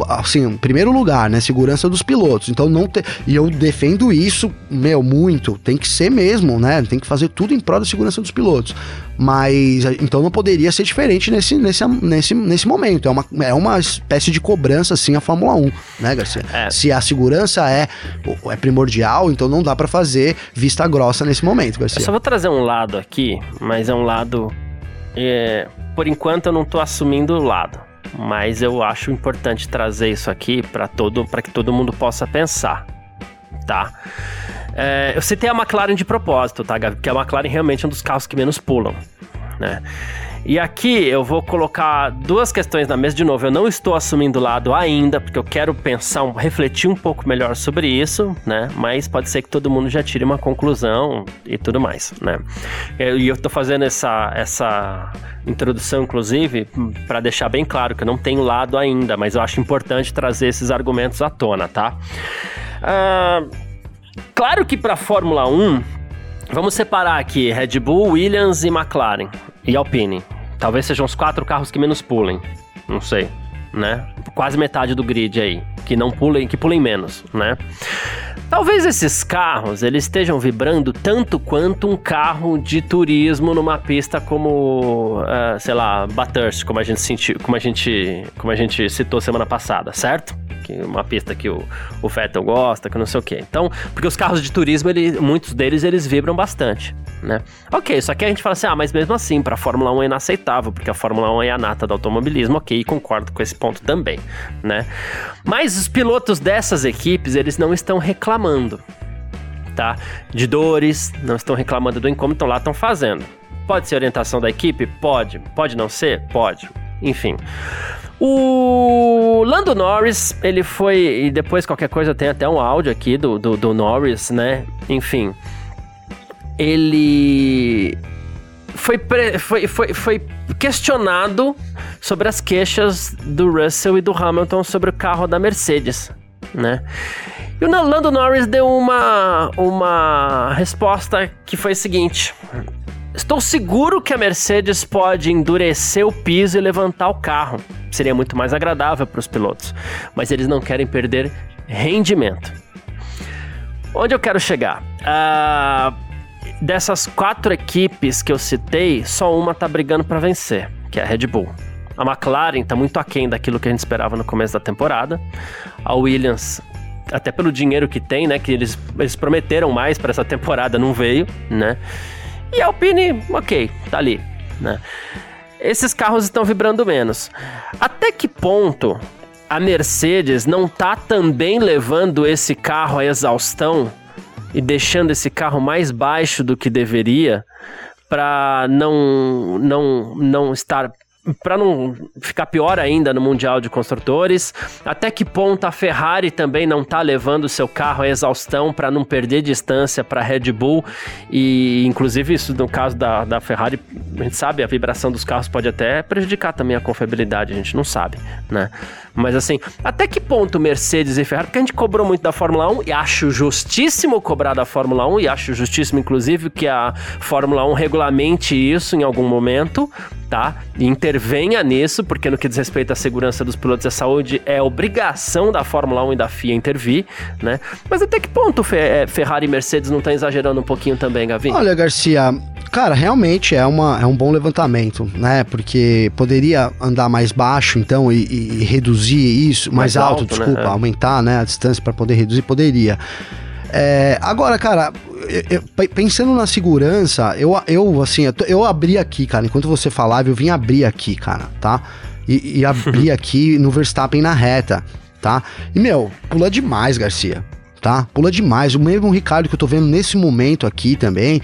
assim, em primeiro lugar, né, segurança dos pilotos. Então não te... e eu defendo isso, meu, muito. Tem que ser mesmo, né? Tem que fazer tudo em prol da segurança dos pilotos. Mas então não poderia ser diferente nesse, nesse, nesse, nesse momento. É uma, é uma espécie de cobrança assim a Fórmula 1, né, Garcia? É. Se a segurança é, é primordial, então não dá para fazer vista grossa nesse momento, Garcia. Eu só vou trazer um lado aqui, mas é um lado é, por enquanto eu não tô assumindo o lado mas eu acho importante trazer isso aqui para todo, para que todo mundo possa pensar, tá? É, eu citei a McLaren de propósito, tá, Gabi? Porque a McLaren realmente é um dos carros que menos pulam, né? E aqui eu vou colocar duas questões na mesa de novo. Eu não estou assumindo lado ainda, porque eu quero pensar, refletir um pouco melhor sobre isso, né? Mas pode ser que todo mundo já tire uma conclusão e tudo mais, né? E eu estou fazendo essa, essa introdução, inclusive, para deixar bem claro que eu não tenho lado ainda, mas eu acho importante trazer esses argumentos à tona, tá? Ah, claro que para Fórmula 1, vamos separar aqui Red Bull, Williams e McLaren e Alpine. Talvez sejam os quatro carros que menos pulem, não sei, né? Quase metade do grid aí, que não pulem, que pulem menos, né? Talvez esses carros eles estejam vibrando tanto quanto um carro de turismo numa pista como, uh, sei lá, Bathurst, como a gente sentiu, como a gente, como a gente citou semana passada, certo? Que uma pista que o, o Vettel gosta, que não sei o quê. Então, porque os carros de turismo, ele, muitos deles eles vibram bastante, né? Ok, só que a gente fala assim, ah, mas mesmo assim, para a Fórmula 1 é inaceitável, porque a Fórmula 1 é a nata do automobilismo, ok, concordo com esse ponto também, né? Mas os pilotos dessas equipes, eles não estão reclamando, tá? De dores, não estão reclamando do incômodo, estão lá, estão fazendo. Pode ser orientação da equipe? Pode. Pode não ser? Pode. Enfim. O Lando Norris, ele foi. E depois qualquer coisa tem até um áudio aqui do, do, do Norris, né? Enfim. Ele. Foi, pre, foi, foi, foi questionado sobre as queixas do Russell e do Hamilton sobre o carro da Mercedes, né? E o Lando Norris deu uma, uma resposta que foi a seguinte: Estou seguro que a Mercedes pode endurecer o piso e levantar o carro. Seria muito mais agradável para os pilotos, mas eles não querem perder rendimento. Onde eu quero chegar? Uh, dessas quatro equipes que eu citei, só uma está brigando para vencer, que é a Red Bull. A McLaren está muito aquém daquilo que a gente esperava no começo da temporada. A Williams, até pelo dinheiro que tem, né? Que eles, eles prometeram mais para essa temporada, não veio, né? E a Alpine, ok, tá ali, né? Esses carros estão vibrando menos. Até que ponto a Mercedes não tá também levando esse carro à exaustão e deixando esse carro mais baixo do que deveria para não, não, não estar para não ficar pior ainda no Mundial de Construtores, até que ponto a Ferrari também não está levando seu carro à exaustão para não perder distância para a Red Bull e inclusive isso no caso da, da Ferrari, a gente sabe, a vibração dos carros pode até prejudicar também a confiabilidade, a gente não sabe, né? Mas assim, até que ponto Mercedes e Ferrari, porque a gente cobrou muito da Fórmula 1 e acho justíssimo cobrar da Fórmula 1 e acho justíssimo inclusive que a Fórmula 1 regulamente isso em algum momento, tá? E intervenha nisso, porque no que diz respeito à segurança dos pilotos e à saúde, é obrigação da Fórmula 1 e da FIA intervir, né? Mas até que ponto é, Ferrari e Mercedes não estão exagerando um pouquinho também, Gavi? Olha, Garcia, cara, realmente é, uma, é um bom levantamento, né? Porque poderia andar mais baixo, então, e, e reduzir isso, mais, mais alto, alto, desculpa, né? aumentar né, a distância para poder reduzir, poderia. É, agora, cara, eu, pensando na segurança, eu, eu assim, eu, eu, abri aqui, cara, enquanto você falava, eu vim abrir aqui, cara, tá? E, e *laughs* abri aqui no Verstappen na reta, tá? E, meu, pula demais, Garcia. Tá? Pula demais. O mesmo Ricardo que eu tô vendo nesse momento aqui também.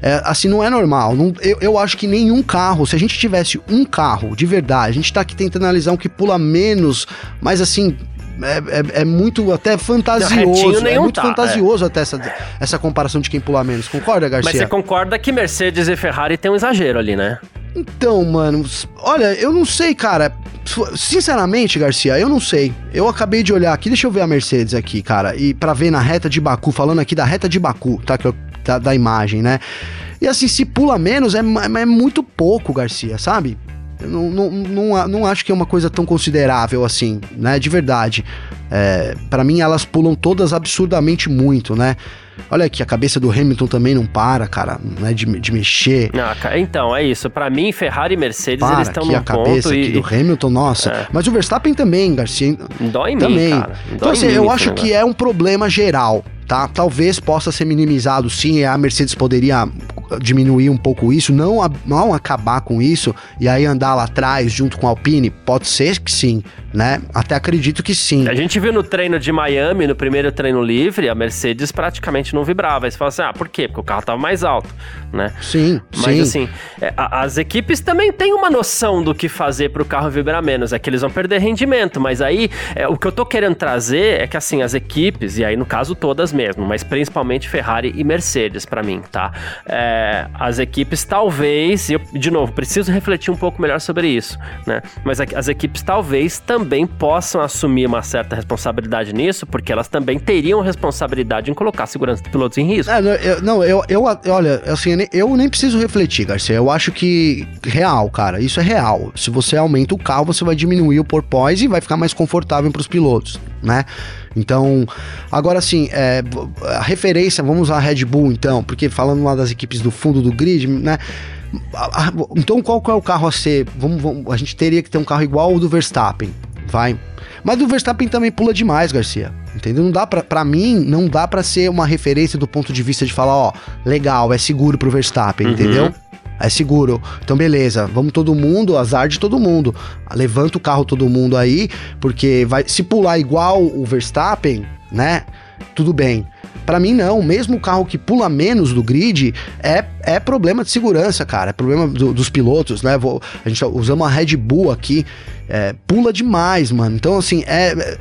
É, assim, não é normal. Não, eu, eu acho que nenhum carro, se a gente tivesse um carro de verdade, a gente tá aqui tentando analisar um que pula menos, mas assim, é, é, é, muito até fantasioso. É muito tá, fantasioso é. até essa, essa comparação de quem pula menos. Concorda, Garcia? Mas você concorda que Mercedes e Ferrari tem um exagero ali, né? Então, mano, olha, eu não sei, cara. Sinceramente, Garcia, eu não sei. Eu acabei de olhar aqui, deixa eu ver a Mercedes aqui, cara. E para ver na reta de Baku, falando aqui da reta de Baku, tá? Que eu, tá da imagem, né? E assim, se pula menos, é, é muito pouco, Garcia, sabe? Não, não, não, não acho que é uma coisa tão considerável assim, né? De verdade. É, para mim, elas pulam todas absurdamente muito, né? Olha aqui, a cabeça do Hamilton também não para, cara, né, de, de mexer. Então, é isso. Para mim, Ferrari e Mercedes, para eles estão no a cabeça aqui do Hamilton, nossa. É. Mas o Verstappen também, Garcia. Dói em também. mim, cara. Dói então, assim, eu acho que é um problema geral, tá? Talvez possa ser minimizado, sim, a Mercedes poderia diminuir um pouco isso, não, não acabar com isso e aí andar lá atrás junto com a Alpine? Pode ser que sim, né? Até acredito que sim. A gente viu no treino de Miami, no primeiro treino livre, a Mercedes praticamente não vibrava. Aí você fala assim, ah, por quê? Porque o carro tava mais alto, né? Sim, Mas sim. assim, é, a, as equipes também têm uma noção do que fazer para o carro vibrar menos. É que eles vão perder rendimento, mas aí é, o que eu tô querendo trazer é que assim, as equipes, e aí no caso todas mesmo, mas principalmente Ferrari e Mercedes para mim, tá? É, as equipes talvez, e eu, de novo, preciso refletir um pouco melhor sobre isso, né? Mas as equipes talvez também possam assumir uma certa responsabilidade nisso, porque elas também teriam responsabilidade em colocar a segurança dos pilotos em risco. É, eu, não, eu, eu, olha, assim, eu nem preciso refletir, Garcia. Eu acho que real, cara, isso é real. Se você aumenta o carro, você vai diminuir o porpoise e vai ficar mais confortável para os pilotos, né? Então, agora assim, é, a referência, vamos usar a Red Bull então, porque falando lá das equipes do fundo do grid, né? Então, qual, qual é o carro a ser? Vamos, vamos, a gente teria que ter um carro igual ao do Verstappen, vai. Mas o Verstappen também pula demais, Garcia. Entendeu? Não dá pra, pra mim, não dá para ser uma referência do ponto de vista de falar, ó, legal, é seguro pro Verstappen, uhum. entendeu? É seguro. Então, beleza, vamos todo mundo, azar de todo mundo. Levanta o carro todo mundo aí, porque vai se pular igual o Verstappen, né? Tudo bem. Para mim, não. Mesmo o carro que pula menos do grid é, é problema de segurança, cara. É problema do, dos pilotos, né? Vou, a gente usando uma Red Bull aqui. É, pula demais, mano. Então, assim, é, é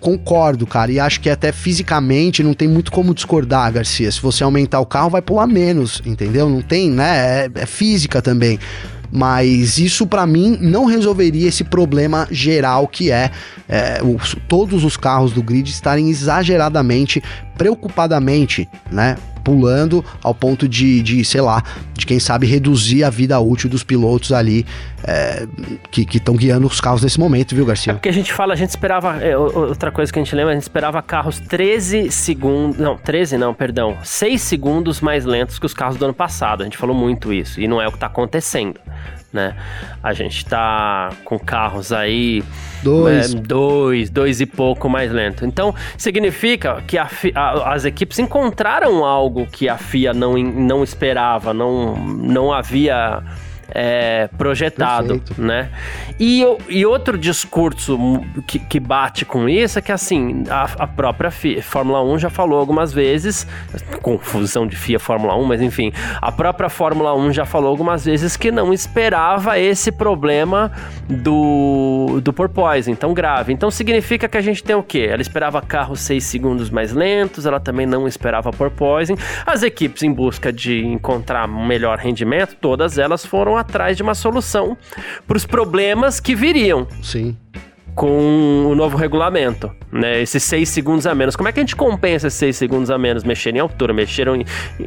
concordo, cara, e acho que até fisicamente não tem muito como discordar, Garcia. Se você aumentar o carro, vai pular menos, entendeu? Não tem, né? É, é física também. Mas isso para mim não resolveria esse problema geral que é, é os, todos os carros do grid estarem exageradamente, preocupadamente, né? Pulando ao ponto de, de, sei lá, de quem sabe reduzir a vida útil dos pilotos ali é, que estão guiando os carros nesse momento, viu, Garcia? É porque a gente fala, a gente esperava, é, outra coisa que a gente lembra, a gente esperava carros 13 segundos, não, 13 não, perdão, 6 segundos mais lentos que os carros do ano passado, a gente falou muito isso, e não é o que está acontecendo né? A gente tá com carros aí dois, é, dois, dois e pouco mais lento. Então significa que a, a, as equipes encontraram algo que a FIA não, não esperava, não, não havia é, projetado, Perfeito. né? E, e outro discurso que, que, bate com isso é que, assim, a, a própria FIA, Fórmula 1 já falou algumas vezes, confusão de FIA Fórmula 1, mas enfim, a própria Fórmula 1 já falou algumas vezes que não esperava esse problema do, do porpoise, tão grave. Então significa que a gente tem o quê? Ela esperava carros 6 segundos mais lentos, ela também não esperava porpoising. As equipes em busca de encontrar melhor rendimento, todas elas foram atrás de uma solução para os problemas que viriam. Sim com o novo regulamento, né? Esses seis segundos a menos. Como é que a gente compensa esses seis segundos a menos? Mexeram em altura, mexeram em,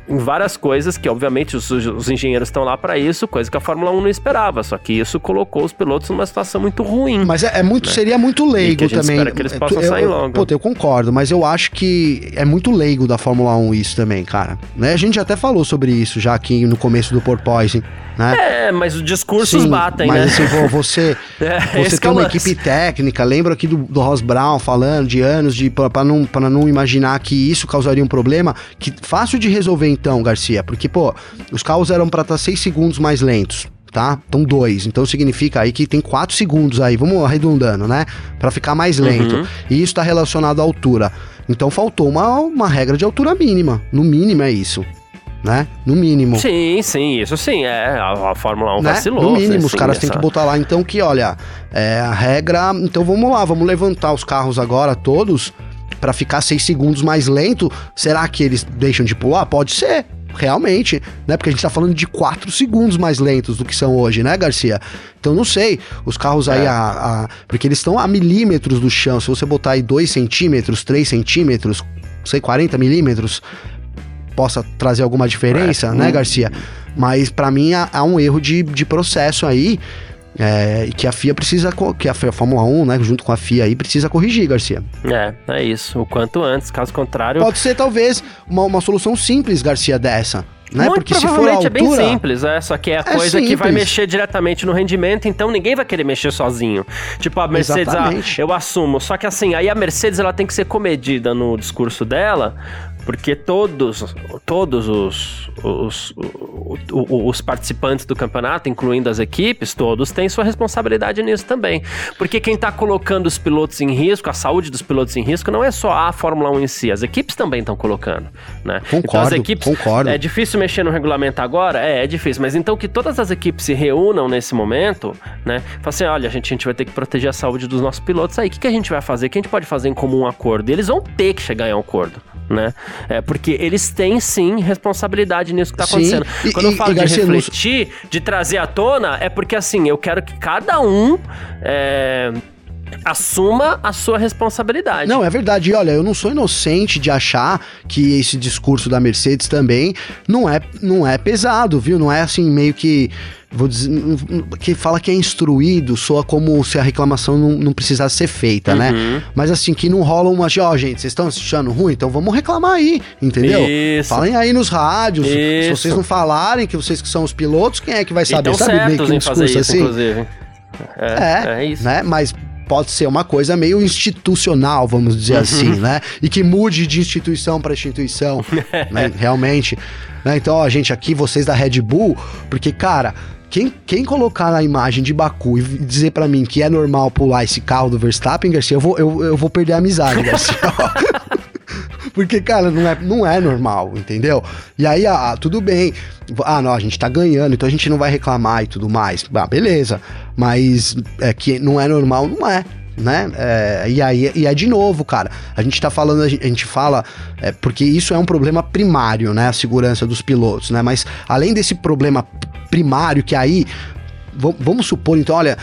em várias coisas que, obviamente, os, os engenheiros estão lá para isso, coisa que a Fórmula 1 não esperava. Só que isso colocou os pilotos numa situação muito ruim. Mas é, é muito, né? seria muito leigo também. Espera que eles possam eu, sair logo. Pô, eu concordo, mas eu acho que é muito leigo da Fórmula 1 isso também, cara. Né? A gente até falou sobre isso já aqui no começo do porpoising. Né? É, mas os discursos Sim, batem, mas, né? Mas assim, você, *laughs* é, você tem uma é equipe técnica, lembro aqui do, do Ross Brown falando de anos de para não, pra não imaginar que isso causaria um problema, que fácil de resolver então, Garcia, porque, pô, os carros eram para estar 6 segundos mais lentos tá? Então dois. Então significa aí que tem quatro segundos aí, vamos arredondando, né? Para ficar mais lento. Uhum. E isso está relacionado à altura. Então faltou uma, uma regra de altura mínima. No mínimo é isso né? No mínimo. Sim, sim, isso sim, é. A, a Fórmula 1 né? vacilou. No mínimo, os caras essa... têm que botar lá, então, que, olha, é, a regra. Então vamos lá, vamos levantar os carros agora todos para ficar seis segundos mais lento. Será que eles deixam de pular? Pode ser. Realmente, né? Porque a gente tá falando de 4 segundos mais lentos do que são hoje, né, Garcia? Então não sei, os carros aí, é. a, a, porque eles estão a milímetros do chão. Se você botar aí 2 centímetros, 3 centímetros, sei, 40 milímetros, possa trazer alguma diferença, é. né, Garcia? Mas para mim há, há, um erro de, de processo aí. É, que a FIA precisa, que a Fórmula 1, né, junto com a FIA aí, precisa corrigir, Garcia. É, é isso. O quanto antes, caso contrário. Pode ser, talvez, uma, uma solução simples, Garcia, dessa. Né? Muito Porque se for altura, é bem simples, é, só que é a é coisa simples. que vai mexer diretamente no rendimento, então ninguém vai querer mexer sozinho. Tipo, a Mercedes, ah, eu assumo. Só que assim, aí a Mercedes ela tem que ser comedida no discurso dela, Porque todos, todos os, os, os, os, participantes do campeonato, incluindo as equipes, todos têm sua responsabilidade nisso também. Porque quem está colocando os pilotos em risco, a saúde dos pilotos em risco, não é só a Fórmula 1 em si, as equipes também estão colocando. Né? Concordo, então as equipes. Concordo. É difícil mexer no regulamento agora? É, é difícil. Mas então que todas as equipes se reúnam nesse momento, né? Fala assim: olha, a gente, a gente vai ter que proteger a saúde dos nossos pilotos aí. O que, que a gente vai fazer? O que a gente pode fazer em comum acordo? E eles vão ter que chegar em um acordo né? É, porque eles têm sim responsabilidade nisso que tá acontecendo. Sim. Quando e, eu falo e, de Garcia, refletir, de trazer à tona, é porque assim, eu quero que cada um. É, assuma a sua responsabilidade. Não, é verdade. E olha, eu não sou inocente de achar que esse discurso da Mercedes também não é, não é pesado, viu? Não é assim meio que vou dizer, que fala que é instruído, soa como se a reclamação não, não precisasse ser feita, né? uhum. né? Mas assim, que não rola uma, ó, oh, gente, vocês estão achando ruim, então vamos reclamar aí, entendeu? Isso. Falem aí nos rádios. Isso. Se vocês não falarem que vocês que são os pilotos, quem é que vai saber? Sabe meio que um discurso isso, assim? Inclusive. É, é, é isso. Né? Mas pode ser uma coisa meio institucional, vamos dizer uhum. assim, né? E que mude de instituição para instituição, *laughs* né? Realmente. Né? Então, ó, gente, aqui vocês da Red Bull, porque, cara, quem, quem colocar na imagem de Baku e dizer para mim que é normal pular esse carro do Verstappen, Garcia, eu vou, eu, eu vou perder a amizade, Garcia. *laughs* Porque, cara, não é, não é normal, entendeu? E aí, ah, tudo bem. Ah, não, a gente tá ganhando, então a gente não vai reclamar e tudo mais. Ah, beleza. Mas é que não é normal, não é né? É, e aí e é de novo, cara. A gente tá falando, a gente, fala, é, porque isso é um problema primário, né? A segurança dos pilotos, né? Mas além desse problema primário, que aí. Vamos supor, então, olha,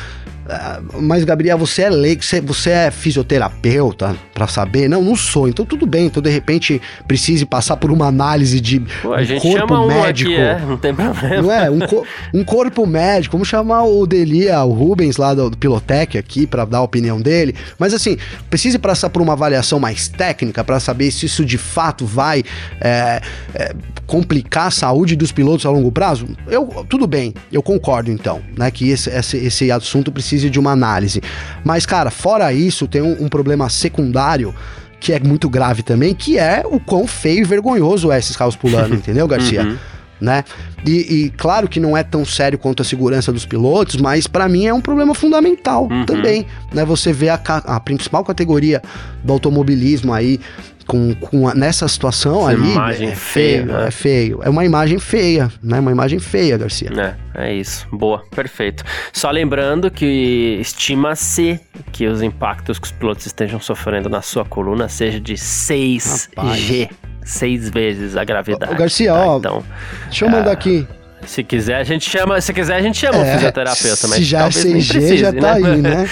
mas, Gabriel, você é leigo, você, você é fisioterapeuta para saber? Não, não sou. Então, tudo bem. Então, de repente, precise passar por uma análise de Pô, a gente corpo médico. Um aqui, é, não tem problema. Não é? Um, co um corpo médico. Vamos chamar o Delia, o Rubens lá do, do Pilotec aqui para dar a opinião dele. Mas, assim, precise passar por uma avaliação mais técnica para saber se isso de fato vai é, é, complicar a saúde dos pilotos a longo prazo. Eu, tudo bem, eu concordo então, né? Que esse, esse, esse assunto precisa precise de uma análise. Mas, cara, fora isso, tem um, um problema secundário que é muito grave também, que é o quão feio e vergonhoso é esses carros pulando, *laughs* entendeu, Garcia? Uhum. Né? E, e, claro que não é tão sério quanto a segurança dos pilotos, mas para mim é um problema fundamental uhum. também, né? Você vê a, a, principal categoria do automobilismo aí com, com a, nessa situação Essa ali. imagem é feia, feio, né? É feio. É uma imagem feia, né? Uma imagem feia, Garcia. É, é isso. Boa, perfeito. Só lembrando que estima-se que os impactos que os pilotos estejam sofrendo na sua coluna seja de 6G. Seis vezes a gravidade. Ô, Garcia, tá? ó. Então, deixa eu mandar é... aqui. Se quiser, a gente chama, se quiser, a gente chama é, o fisioterapeuta, mas se já é 6G, precise, já tá né? aí, *laughs* né?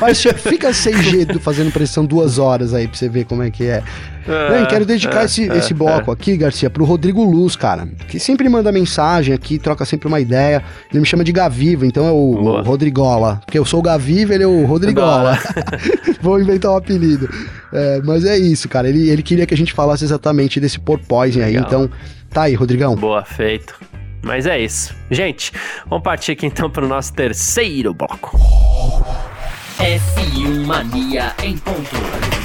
Mas fica 6G fazendo pressão duas horas aí pra você ver como é que é. É, quero dedicar é, esse, é, esse bloco aqui, Garcia, pro Rodrigo Luz, cara, que sempre manda mensagem aqui, troca sempre uma ideia. Ele me chama de Gaviva, então é o, o Rodrigola. Porque eu sou o Gaviva, ele é o Rodrigola. *laughs* Vou inventar um apelido. É, mas é isso, cara. Ele, ele queria que a gente falasse exatamente desse porpoising aí, então tá aí, Rodrigão. Boa, feito. Mas é isso. Gente, vamos partir aqui então para o nosso terceiro bloco. F1 Mania em ponto.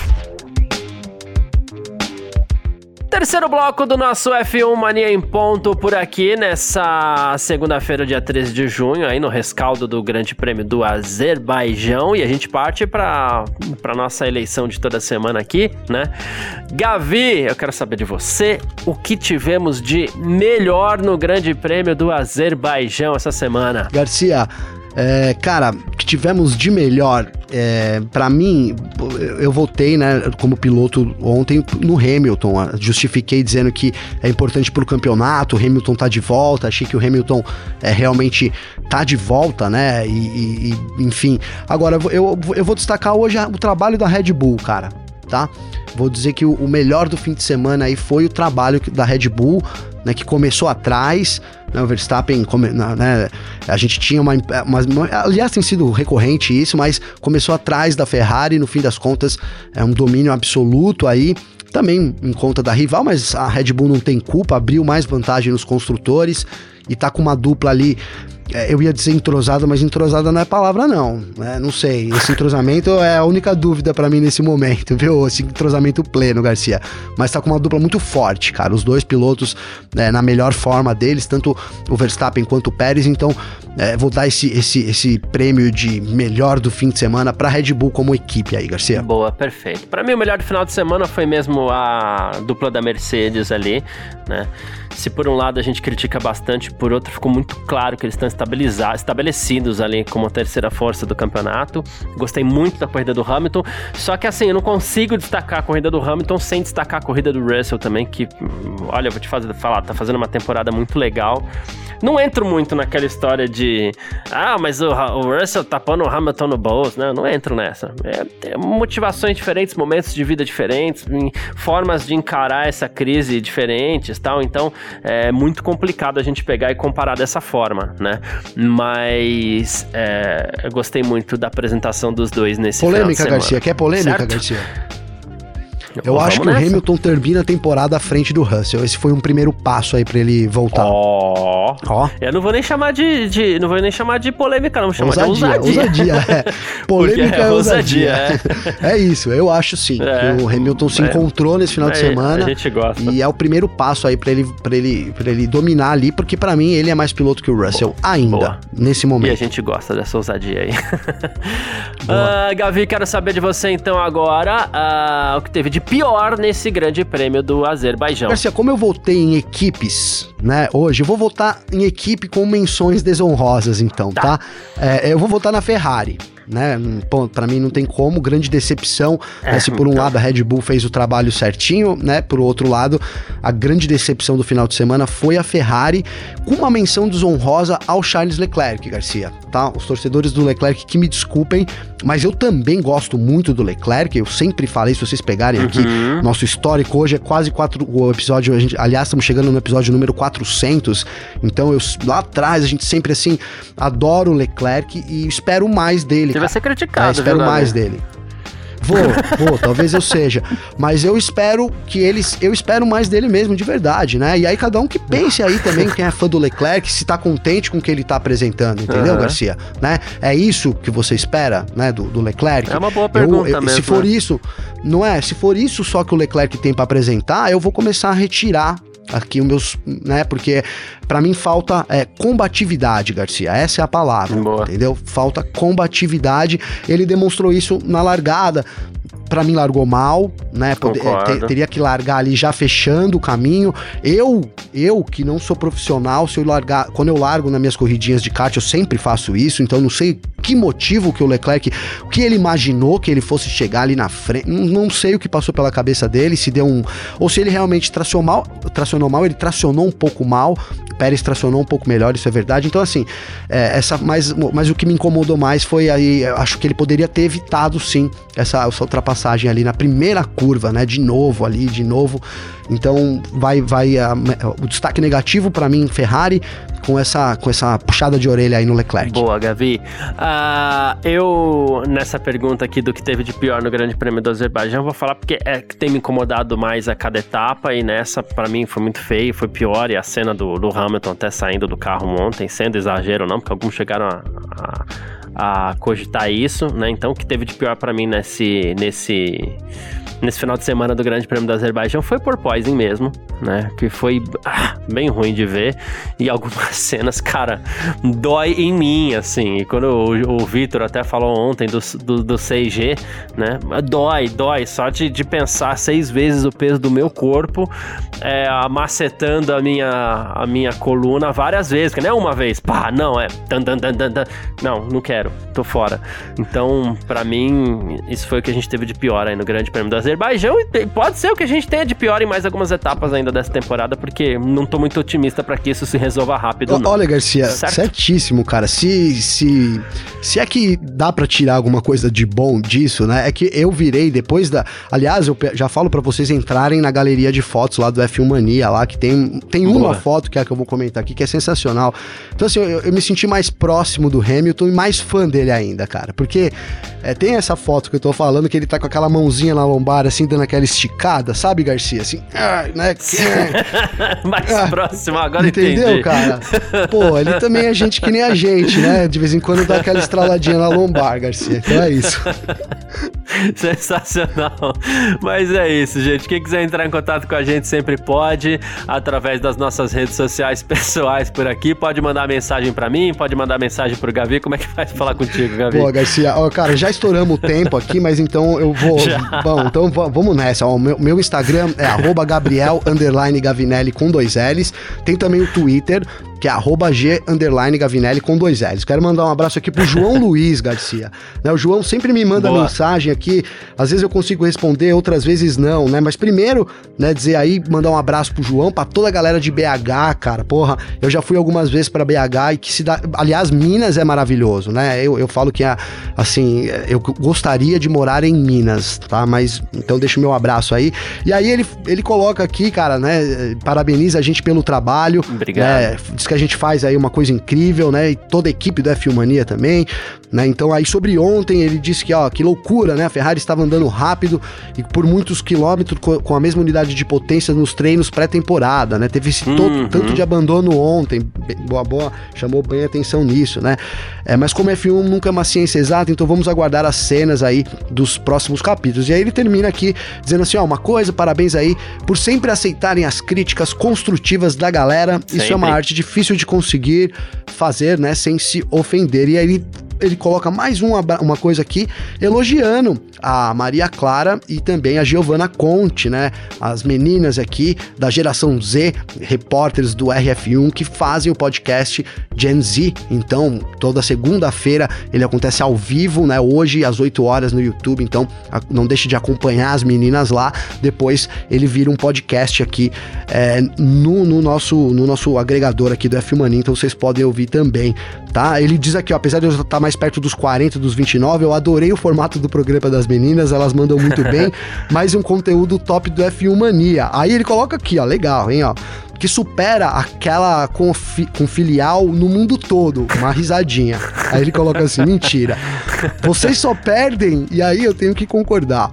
Terceiro bloco do nosso F1 Mania em ponto por aqui nessa segunda-feira, dia 13 de junho, aí no rescaldo do Grande Prêmio do Azerbaijão. E a gente parte para nossa eleição de toda semana aqui, né? Gavi, eu quero saber de você o que tivemos de melhor no Grande Prêmio do Azerbaijão essa semana. Garcia, é, cara, que tivemos de melhor, é, para mim, eu voltei, né, como piloto ontem no Hamilton, justifiquei dizendo que é importante pro campeonato, o Hamilton tá de volta, achei que o Hamilton é, realmente tá de volta, né, e, e enfim. Agora, eu, eu vou destacar hoje o trabalho da Red Bull, cara, tá? Vou dizer que o, melhor do fim de semana aí foi o trabalho da Red Bull, né, que começou atrás, né, o Verstappen, né, a gente tinha uma, uma, aliás tem sido recorrente isso, mas começou atrás da Ferrari, no fim das contas é um domínio absoluto aí, também em conta da rival, mas a Red Bull não tem culpa, abriu mais vantagem nos construtores e tá com uma dupla ali eu ia dizer entrosada, mas entrosada não é palavra, não. Né? Não sei. Esse entrosamento é a única dúvida para mim nesse momento, *laughs* viu? Esse entrosamento pleno, Garcia. Mas tá com uma dupla muito forte, cara. Os dois pilotos né, na melhor forma deles, tanto o Verstappen quanto o Pérez. Então, é, vou dar esse, esse, esse prêmio de melhor do fim de semana pra Red Bull como equipe aí, Garcia. Boa, perfeito. Para mim, o melhor do final de semana foi mesmo a dupla da Mercedes ali, né? Se por um lado a gente critica bastante, por outro ficou muito claro que eles estão estabelecidos ali como a terceira força do campeonato. Gostei muito da corrida do Hamilton, só que assim, eu não consigo destacar a corrida do Hamilton sem destacar a corrida do Russell também, que, olha, eu vou te fazer, falar, tá fazendo uma temporada muito legal. Não entro muito naquela história de, ah, mas o, o Russell pondo o Hamilton no bolso, né? Não entro nessa. É, é motivações diferentes, momentos de vida diferentes, formas de encarar essa crise diferentes, tal. Então, é muito complicado a gente pegar e comparar dessa forma, né? Mas é, eu gostei muito da apresentação dos dois nesse Polêmica, Garcia. Quer polêmica, certo? Garcia? Eu acho que nessa. o Hamilton termina a temporada à frente do Russell. Esse foi um primeiro passo aí para ele voltar. Ó. Eu não vou nem chamar de, de, não vou nem chamar de polêmica, não, vou chamar ousadia, de ousadia. Ousadia, *laughs* é. Polêmica é, é ousadia. É. é. isso, eu acho sim. É. Que o Hamilton se é. encontrou nesse final de é, semana. A gente gosta. E é o primeiro passo aí para ele para ele para ele dominar ali, porque para mim ele é mais piloto que o Russell Boa. ainda Boa. nesse momento. E a gente gosta dessa ousadia aí. *laughs* uh, Gavi, quero saber de você então agora uh, o que teve de pior nesse grande prêmio do Azerbaijão. Garcia, como eu voltei em equipes, né, hoje, eu vou votar em equipe com menções desonrosas, então, tá? tá? É, eu vou votar na Ferrari né? Para mim não tem como, grande decepção. É, né? Se por um então. lado a Red Bull fez o trabalho certinho, né? Por outro lado, a grande decepção do final de semana foi a Ferrari, com uma menção desonrosa ao Charles Leclerc, Garcia, tá? Os torcedores do Leclerc que me desculpem, mas eu também gosto muito do Leclerc, eu sempre falei, se vocês pegarem aqui, uhum. nosso histórico hoje é quase quatro, o episódio, a gente, aliás, estamos chegando no episódio número 400, então eu, lá atrás a gente sempre assim, adoro o Leclerc e espero mais dele, ele vai ser criticado, é, espero viu, mais dele. Vou, vou, talvez eu seja. Mas eu espero que eles. Eu espero mais dele mesmo, de verdade, né? E aí cada um que pense aí também, quem é fã do Leclerc, se tá contente com o que ele tá apresentando, entendeu, uhum. Garcia? Né? É isso que você espera, né, do, do Leclerc? É uma boa pergunta eu, eu, mesmo. Se for né? isso, não é? Se for isso só que o Leclerc tem para apresentar, eu vou começar a retirar aqui os meus, né? Porque para mim falta é, combatividade, Garcia. Essa é a palavra, Boa. entendeu? Falta combatividade. Ele demonstrou isso na largada para mim largou mal, né? Poder, ter, teria que largar ali já fechando o caminho. Eu, eu que não sou profissional, se eu largar, quando eu largo nas minhas corridinhas de kart, eu sempre faço isso, então não sei que motivo que o Leclerc, o que ele imaginou que ele fosse chegar ali na frente, não, não sei o que passou pela cabeça dele, se deu um, ou se ele realmente tracionou mal, tracionou mal, ele tracionou um pouco mal, Pérez tracionou um pouco melhor, isso é verdade. Então, assim, é, essa, mas, mas o que me incomodou mais foi aí, acho que ele poderia ter evitado sim essa, essa ultrapassagem ali na primeira curva, né? De novo ali, de novo. Então, vai, vai a, o destaque negativo para mim, Ferrari, com essa, com essa puxada de orelha aí no Leclerc. Boa, Gavi. Uh, eu, nessa pergunta aqui do que teve de pior no Grande Prêmio do Azerbaijão, vou falar porque é que tem me incomodado mais a cada etapa e nessa, para mim, foi muito feio, foi pior. E a cena do, do Hamilton até saindo do carro ontem, sendo exagero não, porque alguns chegaram a, a, a cogitar isso, né? Então, o que teve de pior para mim nesse. nesse nesse final de semana do Grande Prêmio do Azerbaijão foi por Poison mesmo, né? Que foi ah, bem ruim de ver. E *laughs* algumas cenas, cara, dói em mim, assim. E quando o, o Vitor até falou ontem do, do, do 6G, né? Dói, dói. Só de, de pensar seis vezes o peso do meu corpo é, a minha, a minha coluna várias vezes. Que não é uma vez, pá, não, é. Dan, dan, dan, dan, Não, não quero, tô fora. Então, para mim, isso foi o que a gente teve de pior aí no Grande Prêmio do Azerbaijão Azerbaijão e pode ser o que a gente tenha de pior em mais algumas etapas ainda dessa temporada, porque não tô muito otimista para que isso se resolva rápido. Não. Olha, Garcia, certo? certíssimo, cara. Se, se, se é que dá para tirar alguma coisa de bom disso, né? É que eu virei depois da. Aliás, eu já falo para vocês entrarem na galeria de fotos lá do F1 Mania, lá que tem, tem uma Boa. foto que é a que eu vou comentar aqui, que é sensacional. Então, assim, eu, eu me senti mais próximo do Hamilton e mais fã dele ainda, cara. Porque é, tem essa foto que eu tô falando que ele tá com aquela mãozinha na lombar, assim, dando aquela esticada, sabe, Garcia? Assim, *laughs* ah, né? Mas próximo, agora Entendeu, entendi. cara? Pô, ele também é gente que nem a gente, né? De vez em quando dá aquela estraladinha na lombar, Garcia. Então é isso. *laughs* Sensacional. Mas é isso, gente. Quem quiser entrar em contato com a gente sempre pode, através das nossas redes sociais pessoais por aqui. Pode mandar mensagem para mim, pode mandar mensagem pro Gavi. Como é que faz falar contigo, Gavi? Pô, Garcia, ó, cara, já estouramos o tempo aqui, mas então eu vou. *laughs* Já. Bom, então vamos nessa. Ó, meu, meu Instagram é *laughs* arroba Gabriel Gavinelli com dois L's. Tem também o Twitter, que é arroba G Gavinelli com dois L's. Quero mandar um abraço aqui pro João *laughs* Luiz Garcia. Né, o João sempre me manda Boa. mensagem aqui, às vezes eu consigo responder, outras vezes não, né? Mas primeiro, né, dizer aí, mandar um abraço pro João, pra toda a galera de BH, cara. Porra, eu já fui algumas vezes pra BH e que se dá. Aliás, Minas é maravilhoso, né? Eu, eu falo que, assim, eu gostaria de morar em Minas, tá? Mas então deixa o meu abraço aí. E aí ele, ele coloca aqui, cara, né? Parabeniza a gente pelo trabalho. Obrigado. Né, diz que a gente faz aí uma coisa incrível, né? E toda a equipe do F1 Mania também, né? Então aí sobre ontem ele disse que, ó, que loucura, né? A Ferrari estava andando rápido e por muitos quilômetros co- com a mesma unidade de potência nos treinos pré-temporada, né? Teve esse Uhum. tanto de abandono ontem, boa boa, chamou bem atenção nisso, né? É, mas como F1 nunca é uma ciência exata, então vamos aguardar as cenas aí dos próximos capítulos. E aí ele termina aqui dizendo assim, ó, uma coisa, parabéns aí por sempre aceitarem as críticas construtivas da galera. Isso é uma Sempre. arte difícil de conseguir fazer, né, sem se ofender. E aí ele ele coloca mais uma, uma coisa aqui, elogiando a Maria Clara e também a Giovanna Conte, né? As meninas aqui da geração Z, repórteres do RF1 que fazem o podcast Gen Z. Então, toda segunda-feira ele acontece ao vivo, né? Hoje às 8 horas no YouTube. Então, não deixe de acompanhar as meninas lá. Depois ele vira um podcast aqui é, no, no nosso, no nosso agregador aqui do F Mania. Então, vocês podem ouvir também, tá? Ele diz aqui, ó, apesar de eu estar mais perto dos 40, dos 29, eu adorei o formato do programa das meninas, elas mandam muito *laughs* bem, mais um conteúdo top do F1 Mania. Aí ele coloca aqui, ó, legal, hein, ó, que supera aquela com, fi- com filial no mundo todo, uma risadinha. Aí ele coloca assim, mentira. Vocês só perdem, e aí eu tenho que concordar.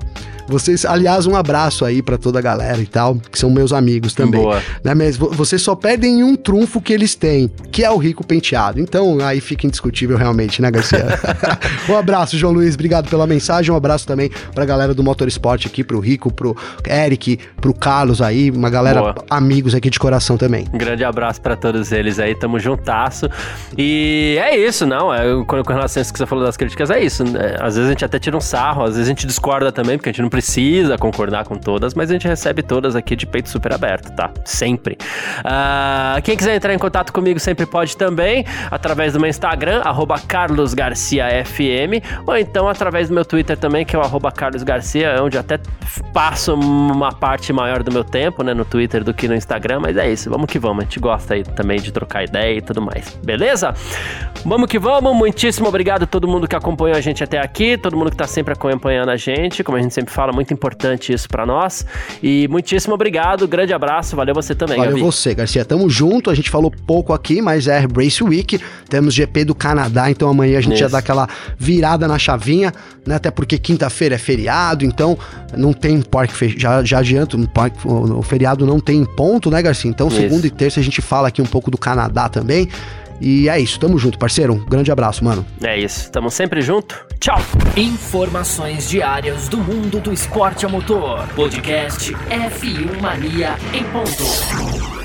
Vocês, aliás, um abraço aí pra toda a galera e tal, que são meus amigos também. Boa. Né, mas vo- vocês só perdem em um trunfo que eles têm, que é o rico penteado. Então, aí fica indiscutível realmente, né, Garcia? *laughs* *laughs* um abraço, João Luiz, obrigado pela mensagem. Um abraço também pra galera do Motorsport aqui, pro Rico, pro Eric, pro Carlos aí, uma galera, Boa. amigos aqui de coração também. Um grande abraço pra todos eles aí, tamo juntasso. E é isso, não. É, com, com relação a isso que você falou das críticas, é isso. né? Às vezes a gente até tira um sarro, às vezes a gente discorda também, porque a gente não precisa concordar com todas, mas a gente recebe todas aqui de peito super aberto, tá? Sempre. Ah, quem quiser entrar em contato comigo sempre pode também, através do meu Instagram, carlosgarciafm, ou então através do meu Twitter também, que é o carlosgarcia, onde eu até passo uma parte maior do meu tempo, né, no Twitter do que no Instagram, mas é isso, vamos que vamos, a gente gosta aí também de trocar ideia e tudo mais, beleza? Vamos que vamos, muitíssimo obrigado a todo mundo que acompanhou a gente até aqui, todo mundo que tá sempre acompanhando a gente, como a gente sempre fala, muito importante isso pra nós, e muitíssimo obrigado, grande abraço, valeu você também, Valeu Gabi. você, Garcia. Tamo junto. A gente falou pouco aqui, mas é Race Week. Temos GP do Canadá, então amanhã a gente já Isso. dá aquela virada na chavinha, né? Até porque quinta-feira é feriado, então não tem parque fe- já, já adianto, no parque, o, feriado não tem ponto, né, Garcia? Então, Isso. segunda e terça a gente fala aqui um pouco do Canadá também. E é isso, tamo junto, parceiro. Um grande abraço, mano. É isso, tamo sempre junto, tchau! Informações diárias do mundo do esporte a motor. Podcast F1 Mania em ponto.